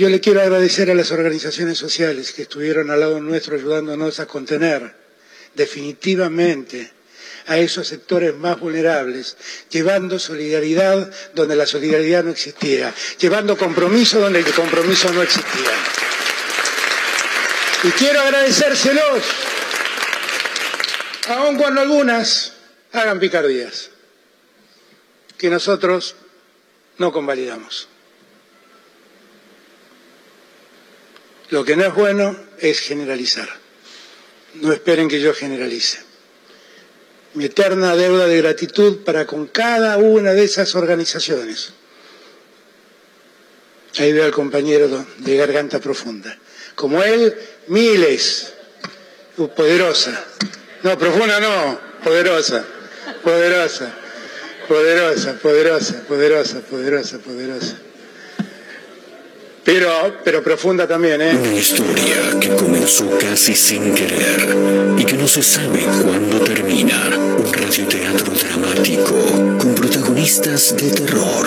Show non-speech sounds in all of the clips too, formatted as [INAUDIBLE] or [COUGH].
Yo le quiero agradecer a las organizaciones sociales que estuvieron al lado nuestro ayudándonos a contener definitivamente a esos sectores más vulnerables, llevando solidaridad donde la solidaridad no existía, llevando compromiso donde el compromiso no existía. Y quiero agradecérselos, aun cuando algunas hagan picardías, que nosotros no convalidamos. Lo que no es bueno es generalizar. No esperen que yo generalice. Mi eterna deuda de gratitud para con cada una de esas organizaciones. Ahí veo al compañero de garganta profunda. Como él, miles. Poderosa. No, profunda no, poderosa. Poderosa. Poderosa, poderosa, poderosa, poderosa, poderosa. Pero, pero profunda también, ¿eh? Una historia que comenzó casi sin querer y que no se sabe cuándo termina. Un radioteatro dramático con protagonistas de terror.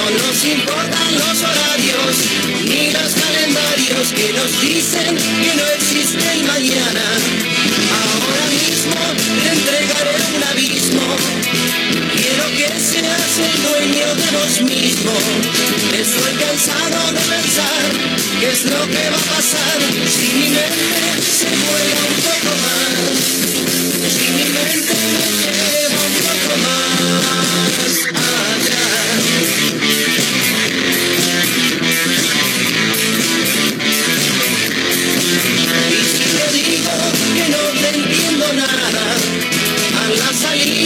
No nos importan los horarios ni los calendarios que nos dicen que no existe el mañana. Ahora mismo te entregaré un abismo. Quiero que seas el dueño de vos mismo. Estoy cansado de pensar qué es lo que va a pasar si mi mente se vuela un poco más. Si mi mente me lleva un poco más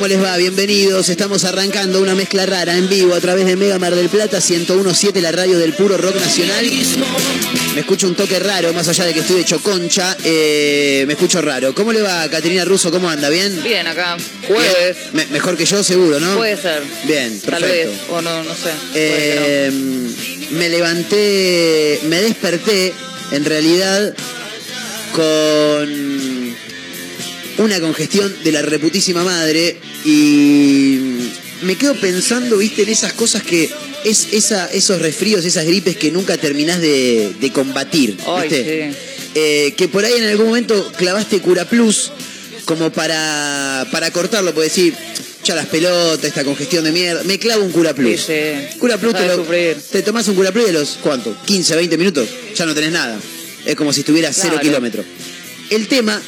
¿Cómo les va? Bienvenidos. Estamos arrancando una mezcla rara en vivo a través de Mega Mar del Plata 1017, la radio del puro rock nacional. Me escucho un toque raro, más allá de que estoy hecho concha, eh, me escucho raro. ¿Cómo le va, Caterina Russo? ¿Cómo anda? ¿Bien? Bien, acá. Jueves. Me- mejor que yo, seguro, ¿no? Puede ser. Bien, Tal vez. perfecto. O no, no sé. Eh, me levanté, me desperté, en realidad, con una congestión de la reputísima madre y me quedo pensando, viste, en esas cosas que es esa, esos resfríos, esas gripes que nunca terminás de, de combatir, no. Ay, ¿viste? sí. Eh, que por ahí en algún momento clavaste Cura Plus como para, para cortarlo, puedes decir, ya las pelotas, esta congestión de mierda, me clavo un Cura Plus. Sí, sí. Cura Plus te, lo- te tomás un Cura Plus de los, ¿cuánto? 15, 20 minutos, ya no tenés nada. Es como si estuvieras cero Claro. kilómetros. El tema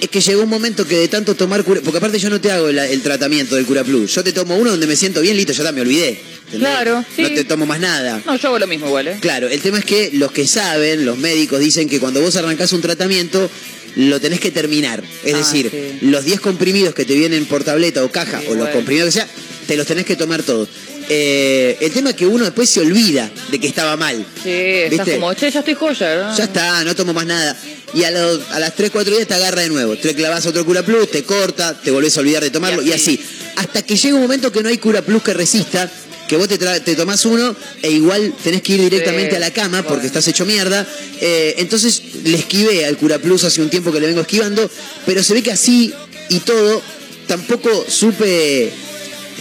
es que llegó un momento que de tanto tomar cura, porque aparte yo no te hago el tratamiento del Cura Plus, yo te tomo uno donde me siento bien, listo, ya está, me olvidé. ¿entendés? Claro, sí. No te tomo más nada. No, yo hago lo mismo igual, ¿eh? Claro, el tema es que los que saben, los médicos dicen que cuando vos arrancás un tratamiento, lo tenés que terminar. Es Ah, decir, sí. los 10 comprimidos que te vienen por tableta o caja, Sí, o los bueno. comprimidos que sea, te los tenés que tomar todos. Eh, el tema es que uno después se olvida de que estaba mal. Sí, estás ¿Viste? como, che, ya estoy joya, ¿no? Ya está, no tomo más nada. Y a, los- a las 3, 4 días te agarra de nuevo. Te clavas otro Cura Plus, te corta, te volvés a olvidar de tomarlo y Y así. Hasta que llega un momento que no hay Cura Plus que resista, que vos te, te tomás uno e igual tenés que ir directamente Sí, a la cama porque bueno. estás hecho mierda. Eh, entonces le esquivé al Cura Plus hace un tiempo que le vengo esquivando, pero se ve que así y todo tampoco supe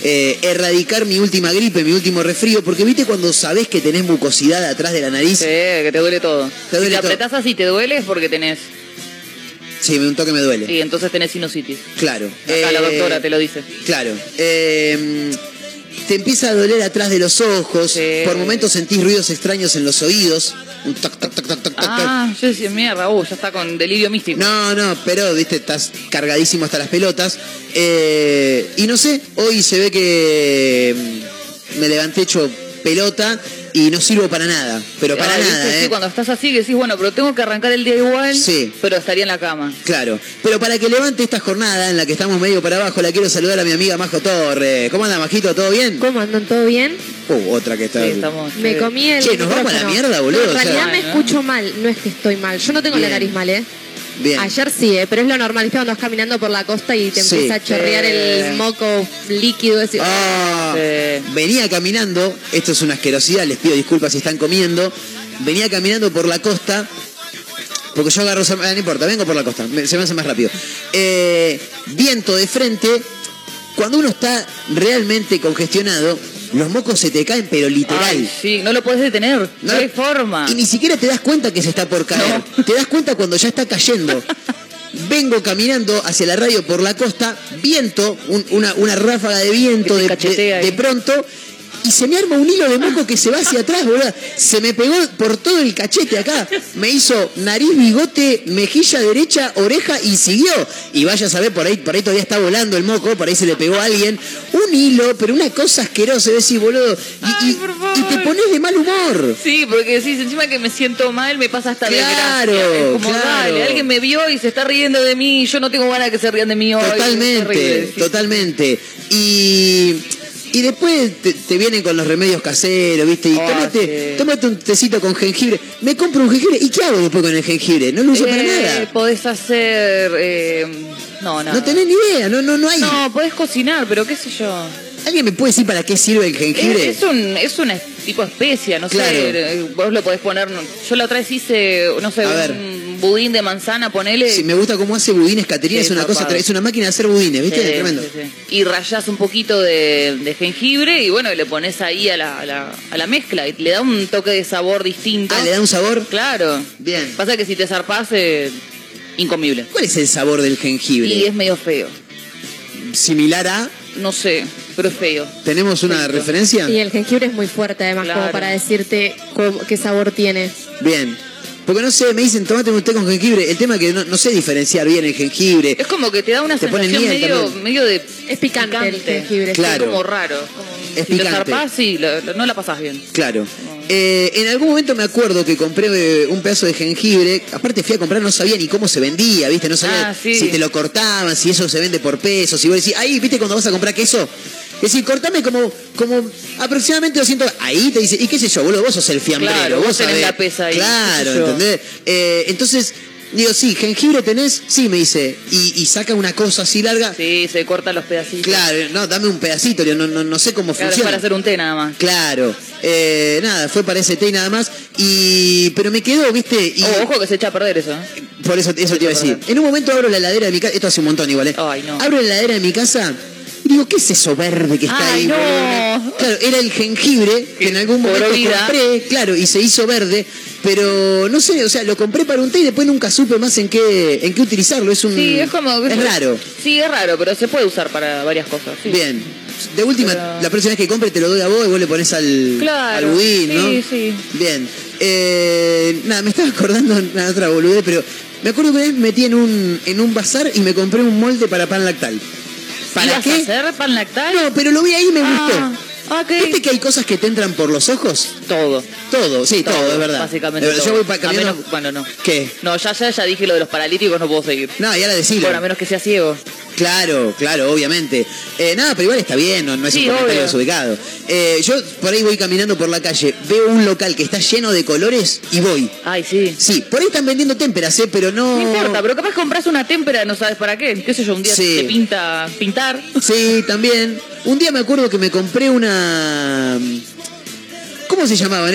eh, erradicar mi última gripe, mi último resfrío, porque viste cuando sabés que tenés mucosidad atrás de la nariz. Sí, que te duele todo. Te duele si te todo. apretás así te duele es porque tenés. Sí, un toque me duele. Y entonces tenés sinusitis. Claro. Acá la Eh, doctora te lo dice. Claro. Eh, te empieza a doler atrás de los ojos. Sí. Por momentos sentís ruidos extraños en los oídos. Un toc, toc, toc, toc, toc. Ah, yo decía, mierda, uh, ya está con delirio místico. No, no, pero viste, estás cargadísimo hasta las pelotas. Eh, y no sé, hoy se ve que mm, me levanté hecho pelota y no sirvo para nada. Pero para Ah, ¿viste? nada, Sí, ¿eh? cuando estás así que decís, bueno, pero tengo que arrancar el día igual, Sí. pero estaría en la cama. Claro, pero para que levante esta jornada en la que estamos medio para abajo, la quiero saludar a mi amiga Majo Torres. ¿Cómo anda, Majito? ¿Todo bien? ¿Cómo andan? ¿Todo bien? Uh, otra que está. Sí, estamos. Me sí. comí el. Che, nos vamos a la mierda, boludo, en o sea- realidad me escucho mal, no es que estoy mal. Yo no tengo Bien. la nariz mal, ¿eh? Bien. Ayer sí, ¿eh? pero es lo normal. ¿Viste cuando vas caminando por la costa y te Sí. empieza a chorrear el moco líquido? Ese... Ah, Sí. venía caminando, esto es una asquerosidad, les pido disculpas si están comiendo. Venía caminando por la costa, porque yo agarro, ah, no importa, vengo por la costa, se me hace más rápido. Eh, viento de frente, cuando uno está realmente congestionado, los mocos se te caen, pero literal. Ay, sí, no lo puedes detener. No, hay forma. Y ni siquiera te das cuenta que se está por caer. Te das cuenta cuando ya está cayendo. [LAUGHS] Vengo caminando hacia la radio por la costa, viento, un- una, una ráfaga de viento de pronto. Y se me arma un hilo de moco que se va hacia atrás, boludo. Se me pegó por todo el cachete acá. Me hizo nariz, bigote, mejilla derecha, oreja y siguió. Y vaya a saber, por ahí, por ahí todavía está volando el moco, por ahí se le pegó a alguien. Un hilo, pero una cosa asquerosa, decís, boludo. Y, Ay, y- por y favor. te pones de mal humor. Sí, porque decís, encima que me siento mal, me pasa hasta Claro, desgracia. Es como, claro. dale, alguien me vio y se está riendo de mí, y yo no tengo ganas de que se rían de mí hoy. Totalmente, sí. totalmente. Y, y después te, te vienen con los remedios caseros, ¿viste? Y Ah, tómate, sí. tómate un tecito con jengibre. Me compro un jengibre. ¿Y qué hago después con el jengibre? No lo uso para Eh, nada. Podés hacer. Eh, no, no. No tenés ni idea, no, no, no hay. No, podés cocinar, pero qué sé yo. ¿Alguien me puede decir para qué sirve el jengibre? Es, es un, es una tipo especia, no Claro. sé. eh, Vos lo podés poner. Yo la otra vez hice, no sé, A ver. un budín de manzana, ponele. Sí, me gusta cómo hace budines Caterina, Sí, es una cosa, zarpado. tra- es una máquina de hacer budines, ¿viste? Sí, Tremendo. sí. Y rayás un poquito de, de jengibre y bueno, y le pones ahí a la, a, la, a la mezcla y le da un toque de sabor distinto. Ah, le da un sabor. Claro. Bien. Pasa que si te zarpás, eh, incomible. ¿Cuál es el sabor del jengibre? Y es medio feo. Similar a. No sé, pero es feo. ¿Tenemos una referencia? Y el jengibre es muy fuerte, además, Claro. como para decirte cómo- qué sabor tiene. Bien. Porque no sé, me dicen, tomate un té con jengibre. El tema es que no, no sé diferenciar bien el jengibre. Es como que te da una Te sensación miel medio, medio de. Es picante el jengibre. Claro. Es como raro. Como, Es si picante. te zarpás, sí, lo- lo- no la pasás bien. Claro. Eh, en algún momento me acuerdo que compré eh, un pedazo de jengibre. Aparte fui a comprar, no sabía ni cómo se vendía, ¿viste? No sabía Ah, sí. si te lo cortaban, si eso se vende por pesos. Si vos decís, ahí, ¿viste cuando vas a comprar queso? Es decir, cortame como, como aproximadamente 200. Ahí te dice, ¿y qué sé yo, boludo? Vos sos el fiambrero. Claro, vos tenés sabés. la pesa ahí, Claro. ¿entendés? Eh, entonces, digo, sí, jengibre tenés, sí, me dice. Y, y saca una cosa así larga. Sí, se cortan los pedacitos. Claro, no, dame un pedacito, yo no, no, no sé cómo Claro, es funciona. para hacer un té nada más. Claro, eh, nada, fue para ese té y nada más. Y, pero me quedó, viste, y Oh, ojo que se echa a perder eso. ¿eh? por eso, eso te iba a decir. En un momento abro la heladera de mi casa, esto hace un montón igual, ¿eh? Ay, no. Abro la heladera de mi casa digo, ¿qué es eso verde que está Ay, ahí? no. Claro, era el jengibre que en algún momento compré, claro, y se hizo verde, pero no sé, o sea, lo compré para un té y después nunca supe más en qué, en qué utilizarlo. Es un, Sí, es como. es raro. Sí, es raro, pero se puede usar para varias cosas. sí. Bien. De última, Pero- la próxima vez que compre te lo doy a vos y vos le pones al, Claro, al budín, ¿no? sí, sí. Bien. Eh, nada, me estaba acordando una otra boludez, pero me acuerdo que una vez me metí en un, en un bazar y me compré un molde para pan lactal. ¿Para ¿Ibas qué? hacer pan lactal? No, pero lo vi ahí y me Ah, gustó. ok. ¿Viste que hay cosas que te entran por los ojos? Todo. Todo, sí, todo, es verdad. Básicamente. Todo. Yo voy pa- A cambiando. menos- bueno, no. ¿Qué? No, ya, ya, ya dije lo de los paralíticos, no puedo seguir. No, ya la decilo. Bueno, a menos que sea ciego. Claro, claro, obviamente. Eh, nada, pero igual está bien, no, no es Sí, un comentario obvio. desubicado. Eh, yo por ahí voy caminando por la calle, veo un local que está lleno de colores y voy. Ay, sí. Sí, por ahí están vendiendo témperas, ¿eh? pero no... No importa, pero capaz compras una témpera, no sabes para qué. ¿Qué sé yo? Un día Sí. te pinta pintar. Sí, también. Un día me acuerdo que me compré una... ¿Cómo se llamaban?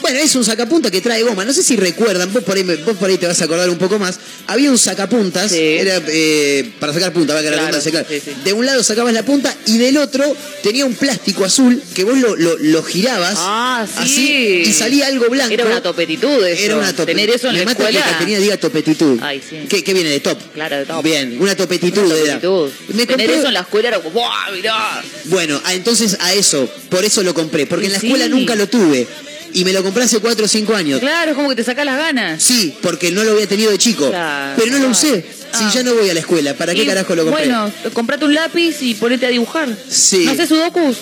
Bueno, es un sacapunta que trae goma. No sé si recuerdan, vos por ahí, vos por ahí te vas a acordar un poco más. Había un sacapuntas, Sí. era eh, para sacar punta, va a Claro, redundancia, claro. sí, sí. De un lado sacabas la punta y del otro tenía un plástico azul que vos lo, lo- lo girabas Ah, sí. así y salía algo blanco. Era una topetitud eso. Era una tope- Tener eso en Me la mata escuela. que tenía diga topetitud. Ay, sí. ¿Qué, qué viene de top? Claro, de top. Bien, una topetitud. Una topetitud. Me Tener compré- eso en la escuela era como, ¡buah, mirá! bueno, ah, entonces a eso, por eso lo compré, porque en la escuela nunca lo tuve. Y me lo compré hace 4 o 5 años. Claro, es como que te saca las ganas. Sí, porque no lo había tenido de chico. Claro. Pero no lo usé. Si Ah. ya no voy a la escuela, ¿para qué Y, carajo lo compré? Bueno, comprate un lápiz y ponete a dibujar. Sí. ¿No haces sudokus?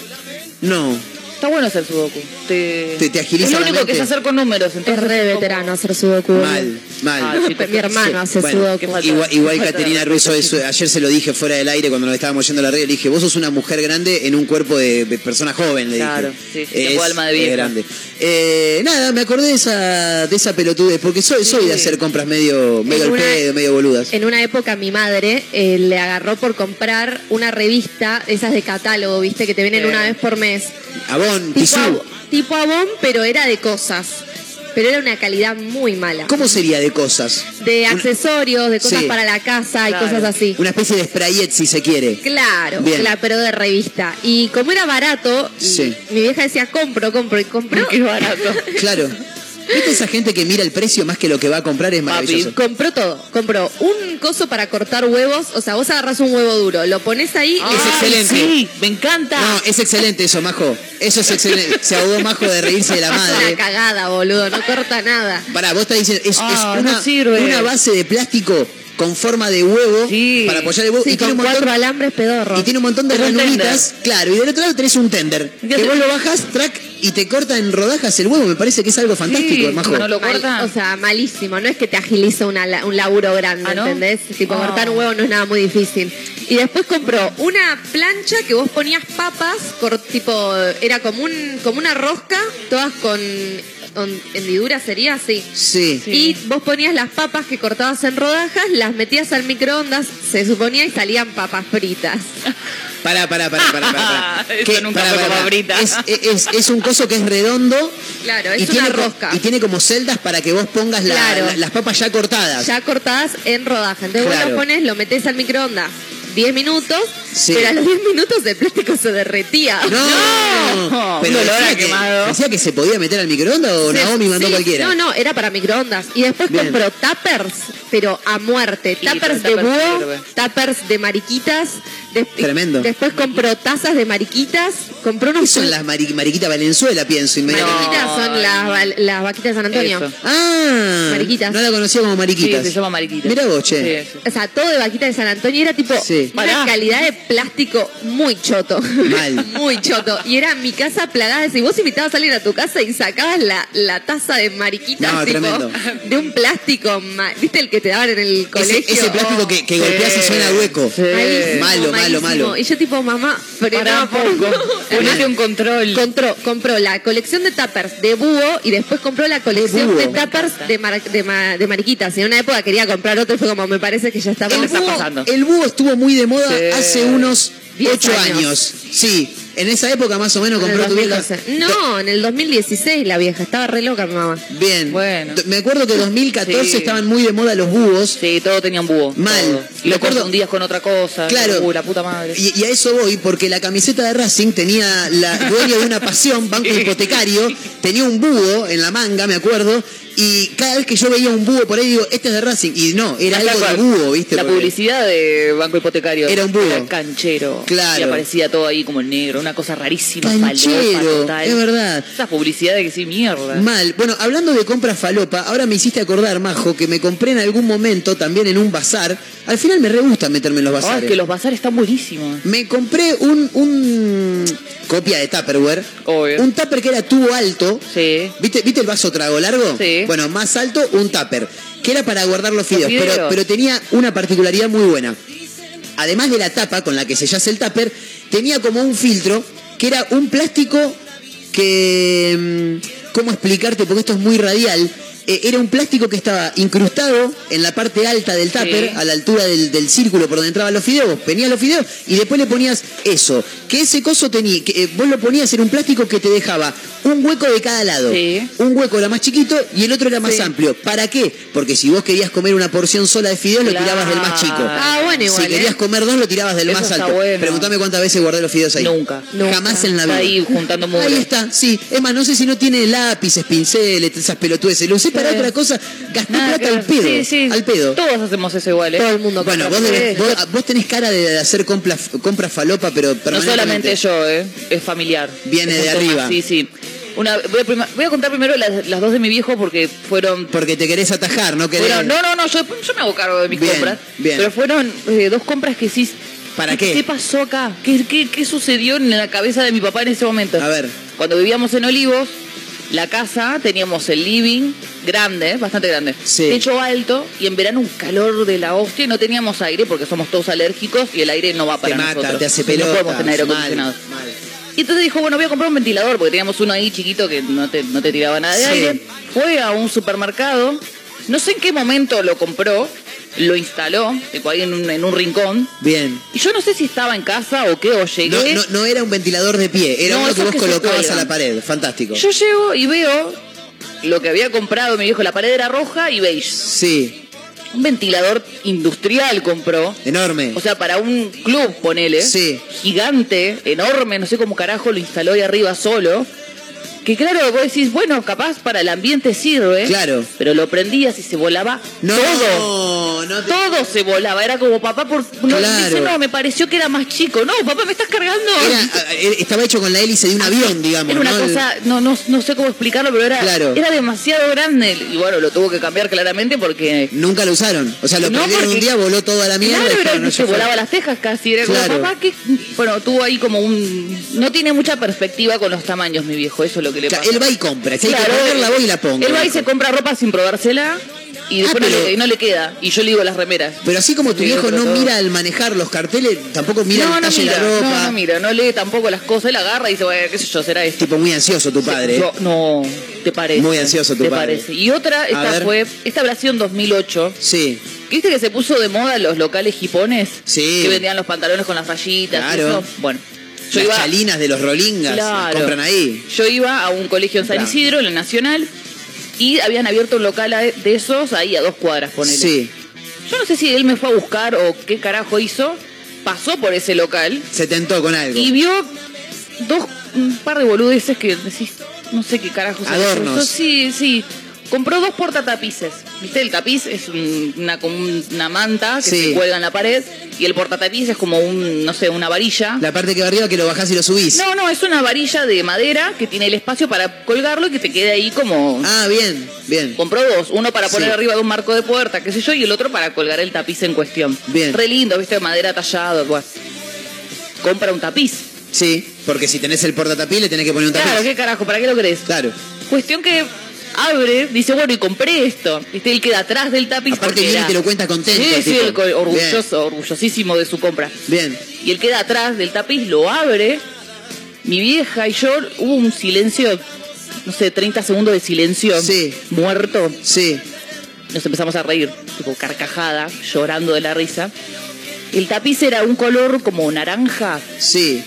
No. Está bueno hacer sudoku. Te, Te- te agiliza Es lo la único que es hacer con números. Es Entonces re como- veterano hacer sudoku. Mal, mal. Ah, sí, Mi hermano Sí, hace bueno, sudoku. Igual, igual Caterina Russo, eso- ayer se lo dije fuera del aire cuando nos estábamos yendo a la red, le dije, vos sos una mujer grande en un cuerpo de, de persona joven, le Claro, dije. sí, sí, tengo alma de es vieja. grande. Eh, nada, me acordé de esa, de esa pelotudez, porque soy, soy de hacer compras medio, medio al pedo, medio boludas. En una época mi madre eh, le agarró por comprar una revista, esas de catálogo, viste, que te vienen una vez por mes. Avon, Tipo, tipo Avon, pero era de cosas. Pero era una calidad muy mala. ¿Cómo sería de cosas? De accesorios, de cosas Sí. para la casa y Claro. cosas así. Una especie de sprayet, si se quiere. Claro, Bien. claro, pero de revista. Y como era barato, Sí. mi vieja decía compro, compro y compró. [LAUGHS] Qué barato. Claro. ¿Viste esa gente que mira el precio más que lo que va a comprar? Es maravilloso. Compró todo. Compró un coso para cortar huevos. O sea, vos agarrás un huevo duro, lo pones ahí. Es Ay, excelente. Sí, me encanta. No, es excelente eso, Majo. Eso es excelente. Se ahogó Majo de reírse de la Es una madre. cagada, boludo. No corta nada. Pará, vos estás diciendo, es, es Ah, no una, sirve. una base de plástico con forma de huevo Sí. para apoyar el huevo Sí, y, tiene con un montón, cuatro alambres y tiene un montón de ranulitas. Claro, y del otro lado tenés un tender. ¿Qué Que vos lo bajás, track, y te corta en rodajas el huevo. Me parece que es algo fantástico, Sí, Majo. no lo Mal- corta. o sea, malísimo. No es que te agiliza una un laburo grande, ¿Ah, no? ¿entendés? Tipo, Ah. cortar un huevo no es nada muy difícil. Y después compró una plancha que vos ponías papas, cor- tipo, era como, un, como una rosca, todas con hendidura, sería así. Sí. Sí. Y vos ponías las papas que cortabas en rodajas, las metías al microondas, se suponía, y salían papas fritas. [LAUGHS] Pará, pará, pará, pará, pará. [LAUGHS] Eso nunca fue papa frita. Es, es- es un coso que es redondo. Claro, es y una tiene, co- rosca. Y tiene como celdas para que vos pongas la- Claro. la- las papas ya cortadas. ya cortadas en rodaja. Entonces Claro. vos lo pones, lo metés al microondas 10 minutos, Sí. pero a los 10 minutos el plástico se derretía. No, No, pero decía que, quemado. decía que se podía meter al microondas o Se- Naomi mandó sí, cualquiera. No, no, era para microondas. Y después Bien. compró tuppers, pero a muerte. Sí, tuppers de búho, tuppers de mariquitas. Tremendo. Después compró tazas de mariquitas. Compró unos... ¿Qué son las mari- mariquitas Valenzuela, pienso inmediatamente? Mariquitas son las, las vaquitas de San Antonio. Eso. Ah, Mariquitas. No la conocía como mariquitas. Sí, se llama mariquita. Mirá vos, che. Sí. O sea, todo de vaquita de San Antonio era tipo Sí. una Pará. calidad de plástico muy choto. Mal. [LAUGHS] muy choto. Y era mi casa plagada si vos invitabas a alguien a tu casa y sacabas la, la taza de mariquitas No, tipo, tremendo. de un plástico, ¿viste el que te daban en el colegio? ese plástico que, que Sí. golpeas y suena hueco. Sí. Malísimo, Malo, malo, malo. Y yo tipo, mamá, frená un poco. [LAUGHS] Ponete un control. Compró, compró la colección de tuppers de búho y después compró la colección de, tuppers de, mar- de, ma- de mariquitas. Y en una época quería comprar otro y fue como, me parece que ya está El está búho, pasando? el búho estuvo muy de moda Sí. hace unos Diez 8 años. años. Sí, en esa época más o menos compró tu vieja. 2012. No, en el 2016 la vieja. Estaba re loca mi mamá. Bien. Bueno. Me acuerdo que en 2014 Sí. estaban muy de moda los búhos. Sí, todo tenía un búho. Mal. todo. Y lo acuerdo- confundías con otra cosa. Claro. Uh, la puta madre. Y, y a eso voy, porque la camiseta de Racing tenía la dueña de una pasión, banco [LAUGHS] hipotecario, tenía un búho en la manga, me acuerdo, y cada vez que yo veía un búho por ahí digo, este es de Racing, y no, era algo de búho, ¿viste? La publicidad de Banco Hipotecario. Era un búho. Era canchero. Claro. Y aparecía todo ahí como negro. Una cosa rarísima. falopa Canchero, total. es verdad. Esa publicidad de que sí, mierda. Mal. Bueno, hablando de compras falopa, ahora me hiciste acordar, Majo, que me compré en algún momento también en un bazar. Al final me re gusta meterme en los Ay, bazares. es que los bazares están buenísimos. Me compré un, un copia de Tupperware. Obvio. Un tupper que era tubo alto. Sí. ¿Viste, ¿Viste el vaso trago largo? Sí. Bueno, más alto, un tupper. Que era para guardar los fideos. fideos. Pero, pero tenía una particularidad muy buena. además de la tapa con la que sellás el tupper, tenía como un filtro que era un plástico que... mm, ¿Cómo explicarte? Porque esto es muy radial. Eh, era un plástico que estaba incrustado en la parte alta del tupper, Sí. a la altura del, del círculo por donde entraban los fideos. Venían los fideos y después le ponías eso. Que ese coso tenía, que eh, vos lo ponías en un plástico que te dejaba un hueco de cada lado. Sí. Un hueco era más chiquito y el otro era más Sí. amplio. ¿Para qué? Porque si vos querías comer una porción sola de fideos, lo tirabas del más chico. Ah, bueno, igual. Si querías ¿eh? comer dos, lo tirabas del Eso más alto. bueno. Pregúntame cuántas veces guardé los fideos ahí. Nunca. Nunca. Jamás en la vida. ahí juntando mugre. Ahí está, sí. Es más, no sé si no tiene lápices, pinceles, esas pelotudes. Lo usé para otra cosa. Gasté Nada plata que al pedo. Sí, sí. Al pedo. Todos hacemos eso igual, ¿eh? Todo el mundo. Bueno, compra. vos, Sí. vos, vos tenés cara de hacer compras compras falopa, pero No solamente yo, ¿eh? Es familiar. Viene Es de arriba. Sí, sí. Una, voy, a prima- voy a contar primero las, las dos de mi viejo porque fueron... Porque te querés atajar, no querés. fueron- no, no, no, yo, yo me hago cargo de mis Bien, compras. bien. Pero fueron eh, dos compras que sí... ¿Para qué? ¿Qué pasó acá? ¿Qué, qué, qué sucedió en la cabeza de mi papá en ese momento? A ver. Cuando vivíamos en Olivos, la casa, teníamos el living grande, bastante grande, Sí. techo alto y en verano un calor de la hostia y no teníamos aire porque somos todos alérgicos y el aire no va para te mata, nosotros. te hace No podemos tener aire acondicionado. Mal, mal. Y entonces dijo, bueno, voy a comprar un ventilador porque teníamos uno ahí chiquito que no te, no te tiraba nada de Sí. aire. Fue a un supermercado, no sé en qué momento lo compró, lo instaló, tipo ahí en un, en un rincón. Bien. Y yo no sé si estaba en casa o qué, o llegué. No, no, no era un ventilador de pie, era No, uno que vos que colocabas a la pared. Fantástico. Yo llego y veo lo que había comprado mi viejo, la pared era roja y beige. Sí, Un ventilador industrial compró. enorme. O sea, para un club, ponele. Sí. Gigante, enorme, no sé cómo carajo lo instaló ahí arriba solo. Que claro, vos decís, bueno, capaz para el ambiente sirve. Claro. Pero lo prendías y se volaba no, todo. no te- Todo se volaba. Era como, papá, por... no, Claro. dice, no, me pareció que era más chico. No, papá, me estás cargando. Era- era- estaba hecho con la hélice de un avión, digamos. Era una ¿no? cosa, no, no, no sé cómo explicarlo, pero era, Claro. era demasiado grande. Y bueno, lo tuvo que cambiar claramente porque. Nunca lo usaron. O sea, lo No, prendieron un día, voló toda la mierda. Claro, que no, se volaba las tejas casi. Era como, papá, que. Bueno, tuvo ahí como un. No tiene mucha perspectiva con los tamaños, mi viejo. Eso es lo que le pasa. él va y compra. Si hay que ponerla, voy y la pongo. Él va y se compra ropa sin probársela y después Ah, no, le, no le queda. Y yo le digo las remeras. Pero así como tu viejo no todo. mira al manejar los carteles, tampoco mira no, el no talle mira, de la ropa. no, no mira, no lee tampoco las cosas. Él agarra y dice, bueno, qué sé yo, será esto. Tipo muy ansioso tu padre. Yo- no, te parece. Muy ansioso tu te padre. parece. Y otra, esta fue, esta habrá sido en 2008. Sí, ¿Viste que se puso de moda los locales jipones? Sí. Que vendían los pantalones con las rayitas. y Claro. eso? Bueno, yo las iba, chalinas de los rolingas Claro. compran ahí. yo iba a un colegio en San Claro. Isidro, en el Nacional, y habían abierto un local de esos ahí a dos cuadras, ponele. Sí, Yo no sé si él me fue a buscar o qué carajo hizo. Pasó por ese local se tentó con algo. y vio dos, un par de boludeces que decís, no sé qué carajo se Adornos. puso. Sí, sí. Compró dos portatapices. ¿Viste? El tapiz es un- una, como una manta que Sí. se cuelga en la pared y el portatapiz es como un, no sé, una varilla. La parte que va arriba que lo bajás y lo subís. No, no, es una varilla de madera que tiene el espacio para colgarlo y que te quede ahí como... Ah, bien, bien. Compró dos, uno para poner Sí. arriba de un marco de puerta, qué sé yo, y el otro para colgar el tapiz en cuestión. Bien. Re lindo, viste, madera tallado, bueno. Compra un tapiz. Sí, porque si tenés el portatapiz le tenés que poner un tapiz. Claro, qué carajo, ¿para qué lo crees? Claro. Cuestión que abre, dice, bueno, y compré esto. Viste, él queda atrás del tapiz. Aparte porque viene y te lo cuenta contento, Sí, sí, tipo. orgulloso, orgullosísimo de su compra. Bien. Y él queda atrás del tapiz, lo abre. Mi vieja y yo, hubo un silencio, no sé, 30 segundos de silencio. Sí. Muerto. Sí. Nos empezamos a reír, tipo carcajada, llorando de la risa. El tapiz era un color como naranja, Sí.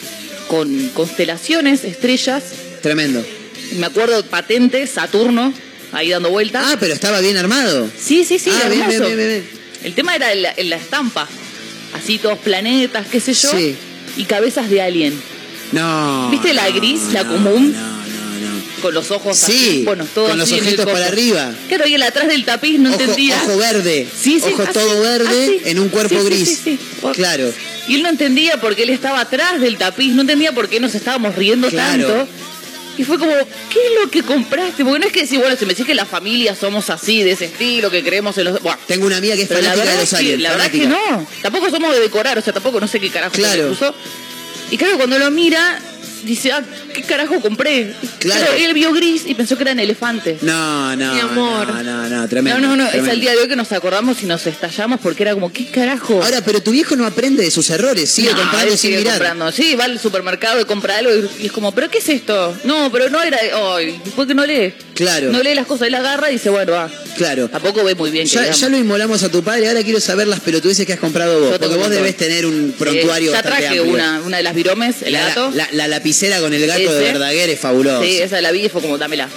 con constelaciones, estrellas. Tremendo. Me acuerdo patente, Saturno, ahí dando vueltas. Ah, pero estaba bien armado. Sí, sí, sí, Ah, bien. El tema era en la, la estampa. Así todos planetas, qué sé yo. Sí. Y cabezas de alien. No. ¿Viste la no, gris, la común? No, no, no. Con los ojos Sí, así. Bueno, todo con los así ojitos para arriba. Claro, y el atrás del tapiz no ojo, entendía. ojo verde. Sí, sí, ojo así, todo verde así. en un cuerpo gris. sí, sí. Claro. Y él no entendía por qué él estaba atrás del tapiz, no entendía por qué nos estábamos riendo Claro. tanto. Y fue como, ¿qué es lo que compraste? Porque no es que decir, bueno, si me decís que la familia somos así, de ese estilo, que creemos en los... Bueno, Tengo una amiga que es fanática verdad, de los aliens. la verdad que no. Tampoco somos de decorar, o sea, tampoco no sé qué carajo se Claro. le puso. Y claro, cuando lo mira, dice, ah, ¿qué carajo compré? Claro. Pero él vio gris y pensó que eran elefantes. No, no, Mi amor. no, no, no, tremendo. No, no, no, es el día de hoy que nos acordamos y nos estallamos porque era como, ¿qué carajo? Ahora, pero tu viejo no aprende de sus errores, sigue No, comprando él sin sigue mirar. comprando. Sí, va al supermercado y compra algo y, es como, ¿pero qué es esto? No, pero no era. Ay, ¿por qué no lee? Claro. No lee las cosas, él agarra y dice, bueno, va. Claro. Tampoco ve muy bien. que Ya, digamos. ya lo inmolamos a tu padre, ahora quiero saber las pelotudeces que has comprado vos. Porque vos debes tener un Eh, prontuario ya bastante traje amplio. una, una de las viromes, el la, gato. la- la lapicera con el gato de. Verdaguer es fabulosa. Sí, esa la vi y fue como, dámela.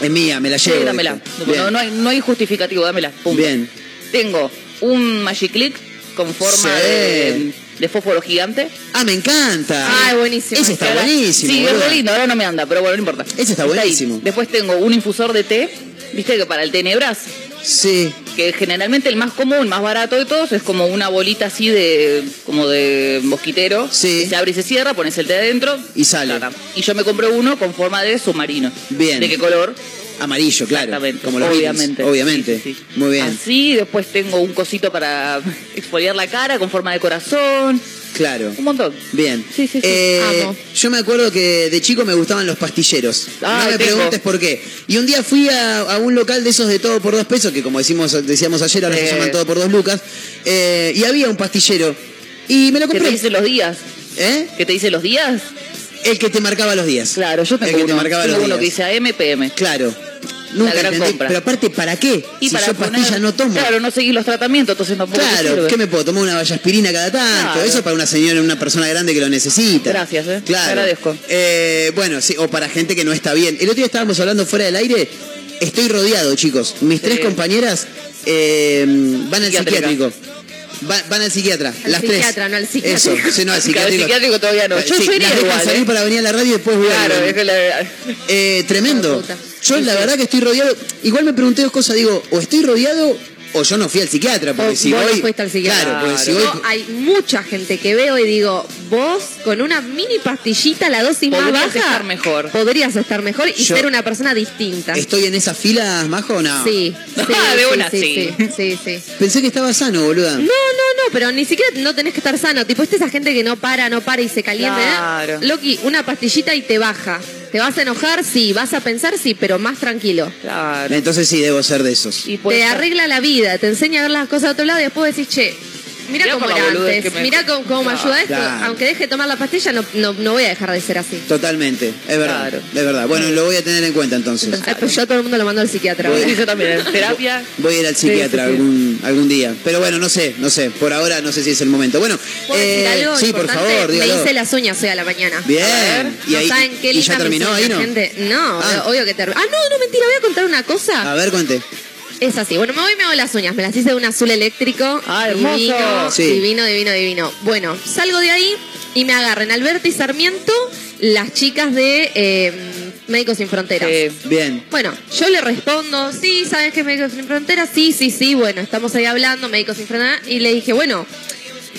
Es mía, me la Sí, llevo. dámela. dijo. No, no hay, no hay justificativo, dámela. Punto. Bien. Tengo un Magic Click con forma Sí. de, de fósforo gigante. Ah, me encanta. Ay, buenísimo. Ese está ahora- buenísimo. Sí, es lindo, ahora no me anda, pero bueno, no importa. Ese está buenísimo. Después tengo un infusor de té. Viste que para el té nebras, Sí. Que generalmente el más común, más barato de todos, es como una bolita así de como de mosquitero. Sí. que Se abre y se cierra, pones el té adentro. Y sale. Tata. Y yo me compré uno con forma de submarino. Bien. ¿De qué color? Amarillo, claro. Exactamente. Como los obviamente. Beatles, Obviamente. Sí, sí, sí. Muy bien. Así, después tengo un cosito para [LAUGHS] exfoliar la cara con forma de corazón. Claro. Un montón. Bien. Sí, sí, sí. Eh, Amo. Yo me acuerdo que de chico me gustaban los pastilleros. Ah, no me tengo. preguntes por qué. Y un día fui a, a un local de esos de todo por dos pesos, que como decimos, decíamos ayer, ahora se Sí. llaman todo por dos lucas. eh, y había un pastillero. Y me lo ¿Qué te compré. dice los días? ¿Eh? ¿Qué te dice los días? El que te marcaba los días. Claro, yo tengo El que te uno, marcaba tengo los uno que dice AM, PM. Claro. Nunca gran entendí. compra. Pero aparte, ¿para qué? Y si para yo poner- pastillas no tomo. Claro, no seguís los tratamientos, entonces tampoco te Claro, sirve. ¿qué me puedo tomar una vallaspirina cada tanto? Claro. Eso para una señora, una persona grande que lo necesita. Gracias, eh. Claro. Te agradezco. Eh, bueno, sí, o para gente que no está bien. El otro día estábamos hablando fuera del aire. Estoy rodeado, chicos. Mis Sí. tres compañeras eh, van al Psiquiátrica. psiquiátrico. Va- van al psiquiatra, Al las psiquiatra, tres. no al psiquiátrico. Eso, sí, no, al [LAUGHS] Claro, psiquiátrico. al psiquiátrico todavía no. Yo Sí, sería las dejan igual, salir ¿eh? para venir a la radio y después vuelven. Claro, es que la- Eh, tremendo. Yo Sí, la sí. verdad que estoy rodeado. Igual me pregunté dos cosas. Digo, o estoy rodeado o yo no fui al psiquiatra. Porque O si vos no voy. fuiste al psiquiatra. Claro, porque si voy. Yo, hay mucha gente que veo y digo, vos con una mini pastillita, la dosis más Podrías baja, estar mejor. podrías estar mejor y Yo- ser una persona distinta. ¿Estoy en esas filas, Majo, o no? Sí, [LAUGHS] sí, Ah, de sí, una, sí, sí. sí, sí, sí. Pensé que estaba sano, boluda. No, no, no, pero ni siquiera no tenés que estar sano. Tipo, esta esa gente que no para, no para y se calienta. ¿eh? Claro. Loki, una pastillita y te baja. ¿Te vas a enojar? Sí. ¿Vas a pensar? Sí, pero más tranquilo. Claro. Entonces sí, debo ser de esos. Y te arregla la vida, te enseña a ver las cosas de otro lado y después decís, che, mira cómo era antes, que me- mira cómo, cómo me Claro, ayuda esto. claro. Aunque deje de tomar la pastilla, no, no, no voy a dejar de ser así. Totalmente, es verdad. Claro. Es verdad. Bueno, lo voy a tener en cuenta entonces. Ay, pues yo a todo el mundo lo mando al psiquiatra. Voy- yo también. Terapia. [LAUGHS] Voy a ir al psiquiatra Sí, sí, sí. Algún, algún día. Pero bueno, no sé, no sé. Por ahora no sé si es el momento. Bueno, ¿Puedo decir eh, algo sí, por favor, dígalo. Me hice las uñas hoy a la mañana. Bien. A ver, Y no ahí- saben qué y ya terminó ahí, ¿no? gente. No, Ah. obvio que terminó. Ah, no, no, mentira, voy a contar una cosa. A ver, cuente. Es así. Bueno, me voy y me hago las uñas. Me las hice de un azul eléctrico. Ah, hermoso. Divino, Sí. divino, divino, divino. Bueno, salgo de ahí y me agarran Alberto y Sarmiento, las chicas de eh, Médicos Sin Fronteras. Sí. Bien. Bueno, yo le respondo, sí, ¿sabes qué es Médicos Sin Fronteras? Sí, sí, sí, bueno, estamos ahí hablando, Médicos Sin Fronteras. Y le dije, bueno,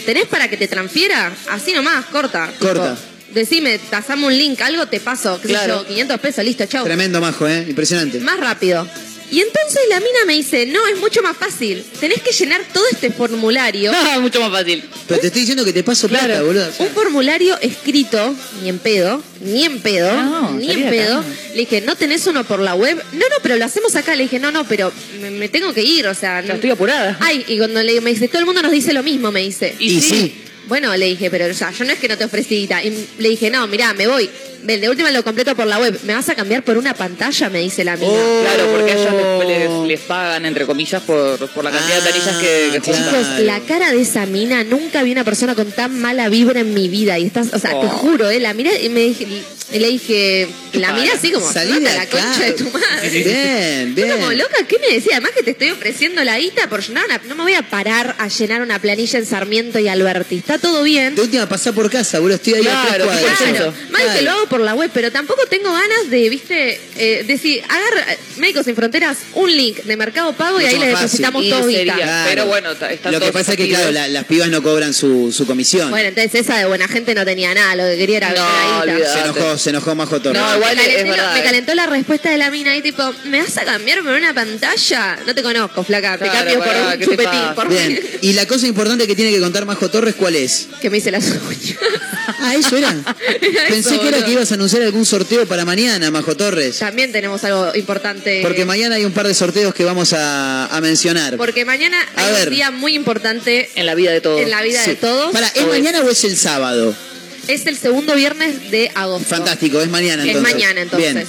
¿tenés para que te transfiera? Así nomás, corta. Corta. Tipo, decime, tasame un link, algo te paso, qué sé Claro. yo, 500 pesos, listo, chau. Tremendo majo, ¿eh? Impresionante. Más rápido. Y entonces la mina me dice, no, es mucho más fácil. Tenés que llenar todo este formulario. [LAUGHS] No, mucho más fácil. Pero te estoy diciendo que te paso plata, Claro. boludo. Un formulario escrito, ni en pedo, ni en pedo, No, ni en pedo. acá. Le dije, ¿no tenés uno por la web? No, no, pero lo hacemos acá. Le dije, no, no, pero me, me tengo que ir, o sea... Ya no- estoy apurada. Ay, y cuando le, me dice, todo el mundo nos dice lo mismo, me dice. Y sí. Bueno, le dije, pero o sea, yo no es que no te ofrecí guita. Y le dije, no, mirá, me voy. Ven, de última lo completo por la web. ¿Me vas a cambiar por una pantalla? Me dice la mina. Oh. Claro, porque a ellos después les, les pagan, entre comillas, por, por la cantidad Ah, de planillas que, que claro. juntan. Chicos, la cara de esa mina, nunca vi una persona con tan mala vibra en mi vida. Y estás, o sea, te Oh. juro, eh, la miré y me dije, y le dije, la miré así como, Salí "Andate de la acá". concha de tu madre. Bien, bien. como loca, ¿qué me decía? Además que te estoy ofreciendo la guita por llenar una... No me voy a parar a llenar una planilla en Sarmiento y Alberti. Está todo bien. De última, pasá por casa, boludo. Estoy ahí a tres Claro, cuadras. ¿qué Claro, más que Claro. lo hago por la web, pero tampoco tengo ganas de, viste, eh, decir, agarra Médicos Sin Fronteras, un link de Mercado Pago y ahí le depositamos todo. Claro. Pero bueno, está- Lo que pasa es que, claro, la- las pibas no cobran su, su comisión. Bueno, entonces esa de buena gente no tenía nada, lo que quería era No, se enojó, se enojó Majo Torres. No, me igual es calenté, verdad, me eh. calentó la respuesta de la mina y tipo, ¿me vas a cambiar por una pantalla? No te conozco, flaca, te Claro, cambio por un ¿qué te chupetín, por Bien. Y la cosa importante que tiene que contar Majo Torres, ¿cuál es? que me hice las uñas. Ah, eso [LAUGHS] era. Pensé eso, que era que iba anunciar algún sorteo para mañana, Majo Torres. También tenemos algo importante. Porque mañana hay un par de sorteos que vamos a, a mencionar. Porque mañana A hay ver. un día muy importante En la vida de todos. en la vida de todos. Para, ¿es mañana o es el sábado? Es el segundo viernes de agosto. Fantástico, es mañana Es entonces. mañana entonces. Bien.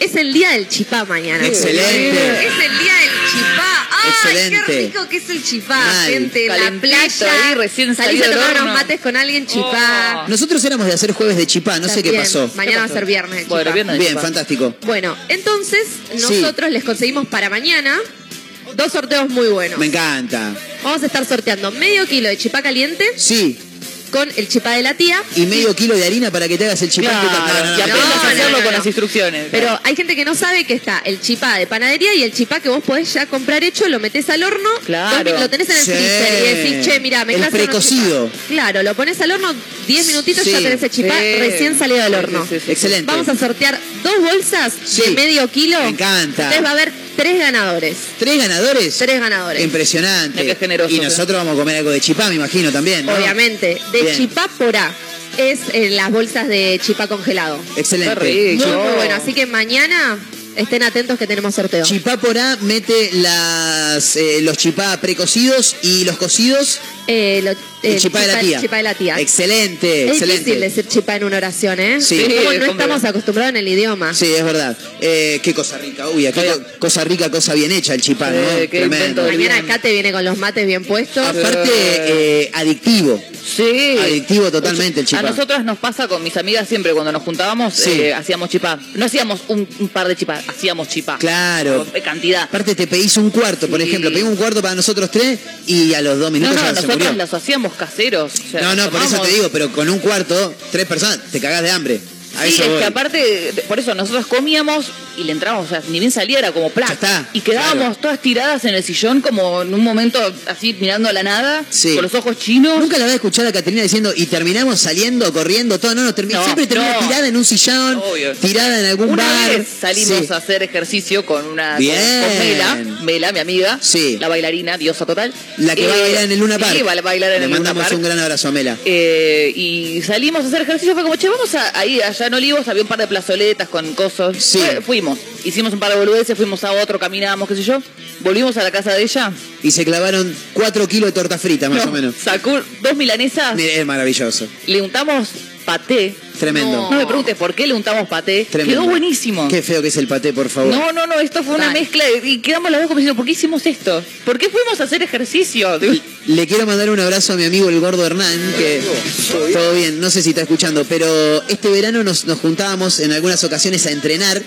Es el día del chipá mañana. Excelente. Es el día del chipá. ¡Ay, Excelente. qué rico que es el chipá, Mal. gente! En la Calentito playa. ahí, recién salís a salido del tomar unos mates con alguien chipá. Oh. Nosotros éramos de hacer jueves de chipá, no sé qué También. pasó. Mañana va a ser viernes. Bueno, chipá. viernes. Bien, chipá. fantástico. Bueno, entonces Sí. nosotros les conseguimos para mañana dos sorteos muy buenos. Me encanta. Vamos a estar sorteando medio kilo de chipá caliente Sí, con el chipá de la tía. y medio kilo de harina para que te hagas el chipá. Claro, No, no, y aprendas no, a hacerlo no, con no. las instrucciones. Pero hay gente que no sabe que está el chipá de panadería y el chipá que vos podés ya comprar hecho, lo metés al horno, Claro. vos lo tenés en el Sí. freezer y decís, che, mira, me El precocido. Claro, lo pones al horno, 10 minutitos Sí. ya tenés el chipá Sí. recién salido del Sí, horno. sí, sí, sí. Excelente. Vamos a sortear dos bolsas Sí. de medio kilo. Me encanta. Entonces va a haber tres ganadores. ¿Tres ganadores? Tres ganadores. Impresionante. Mira qué generoso y nosotros vamos a comer algo de chipá, me imagino también. ¿no? Obviamente. De Bien. chipá por A. Es eh, las bolsas de chipá congelado. Excelente. Qué rico. Muy, bueno. Así que mañana estén atentos que tenemos sorteo. Chipá por A mete las, eh, los chipá precocidos y los cocidos, Eh, lo- el el chipá de la tía. chipá de la tía. Excelente, Es excelente. difícil decir chipá en una oración, ¿eh? Sí. Como Sí, no hombre. estamos acostumbrados en el idioma. Sí, es verdad. Eh, qué cosa rica, uy, co- cosa rica, cosa bien hecha el chipá, ¿no? Invento del Mañana acá te viene con los mates bien puestos. Aparte, eh, adictivo. Sí. Adictivo totalmente el chipá. A nosotras nos pasa con mis amigas siempre cuando nos juntábamos, Sí. eh, hacíamos chipá. No hacíamos un, un par de chipá, hacíamos chipá. Claro. Cantidad. Aparte te pedís un cuarto, por Sí. ejemplo, pedí un cuarto para nosotros tres y a los dos No, minutos no, ya se nosotros murió. los hacíamos caseros. o sea, No, no, por eso te digo, pero con un cuarto, tres personas, te cagás de hambre. A Sí, eso es voy. que aparte, por eso nosotros comíamos y le entrábamos, o sea, ni bien saliera era como plato. Ya está, Y quedábamos claro. todas tiradas en el sillón como en un momento así mirando a la nada, Sí. con los ojos chinos. Nunca la voy a escuchar a Caterina diciendo y terminamos saliendo, corriendo, todo. No, no, termi- No, siempre termina no. tirada en un sillón, Obvio. tirada en algún Una bar. vez salimos Sí. a hacer ejercicio con una Bien. con, Mela, Mela, mi amiga, Sí. la bailarina, diosa total. La que va a bailar en el Luna Park. Sí, va a bailar en Le el Luna mandamos Park. un gran abrazo a Mela. Eh, y salimos a hacer ejercicio, fue como, che, vamos a, ahí, allá en Olivos, había un par de plazoletas con cosas. Sí. Fue- fuimos, hicimos un par de boludeces, fuimos a otro, caminamos, qué sé yo. Volvimos a la casa de ella. Y se clavaron cuatro kilos de torta frita, más No, o menos. Sacó dos milanesas, Es maravilloso. le untamos paté. Tremendo. No me preguntes por qué le untamos paté. Tremendo. Quedó buenísimo. Qué feo que es el paté, por favor. No, no, no, esto fue una Dale. mezcla de- y quedamos las dos como diciendo, ¿por qué hicimos esto? ¿Por qué fuimos a hacer ejercicio? Le quiero mandar un abrazo a mi amigo el gordo Hernán, que todo bien, no sé si está escuchando, pero este verano nos, nos juntábamos en algunas ocasiones a entrenar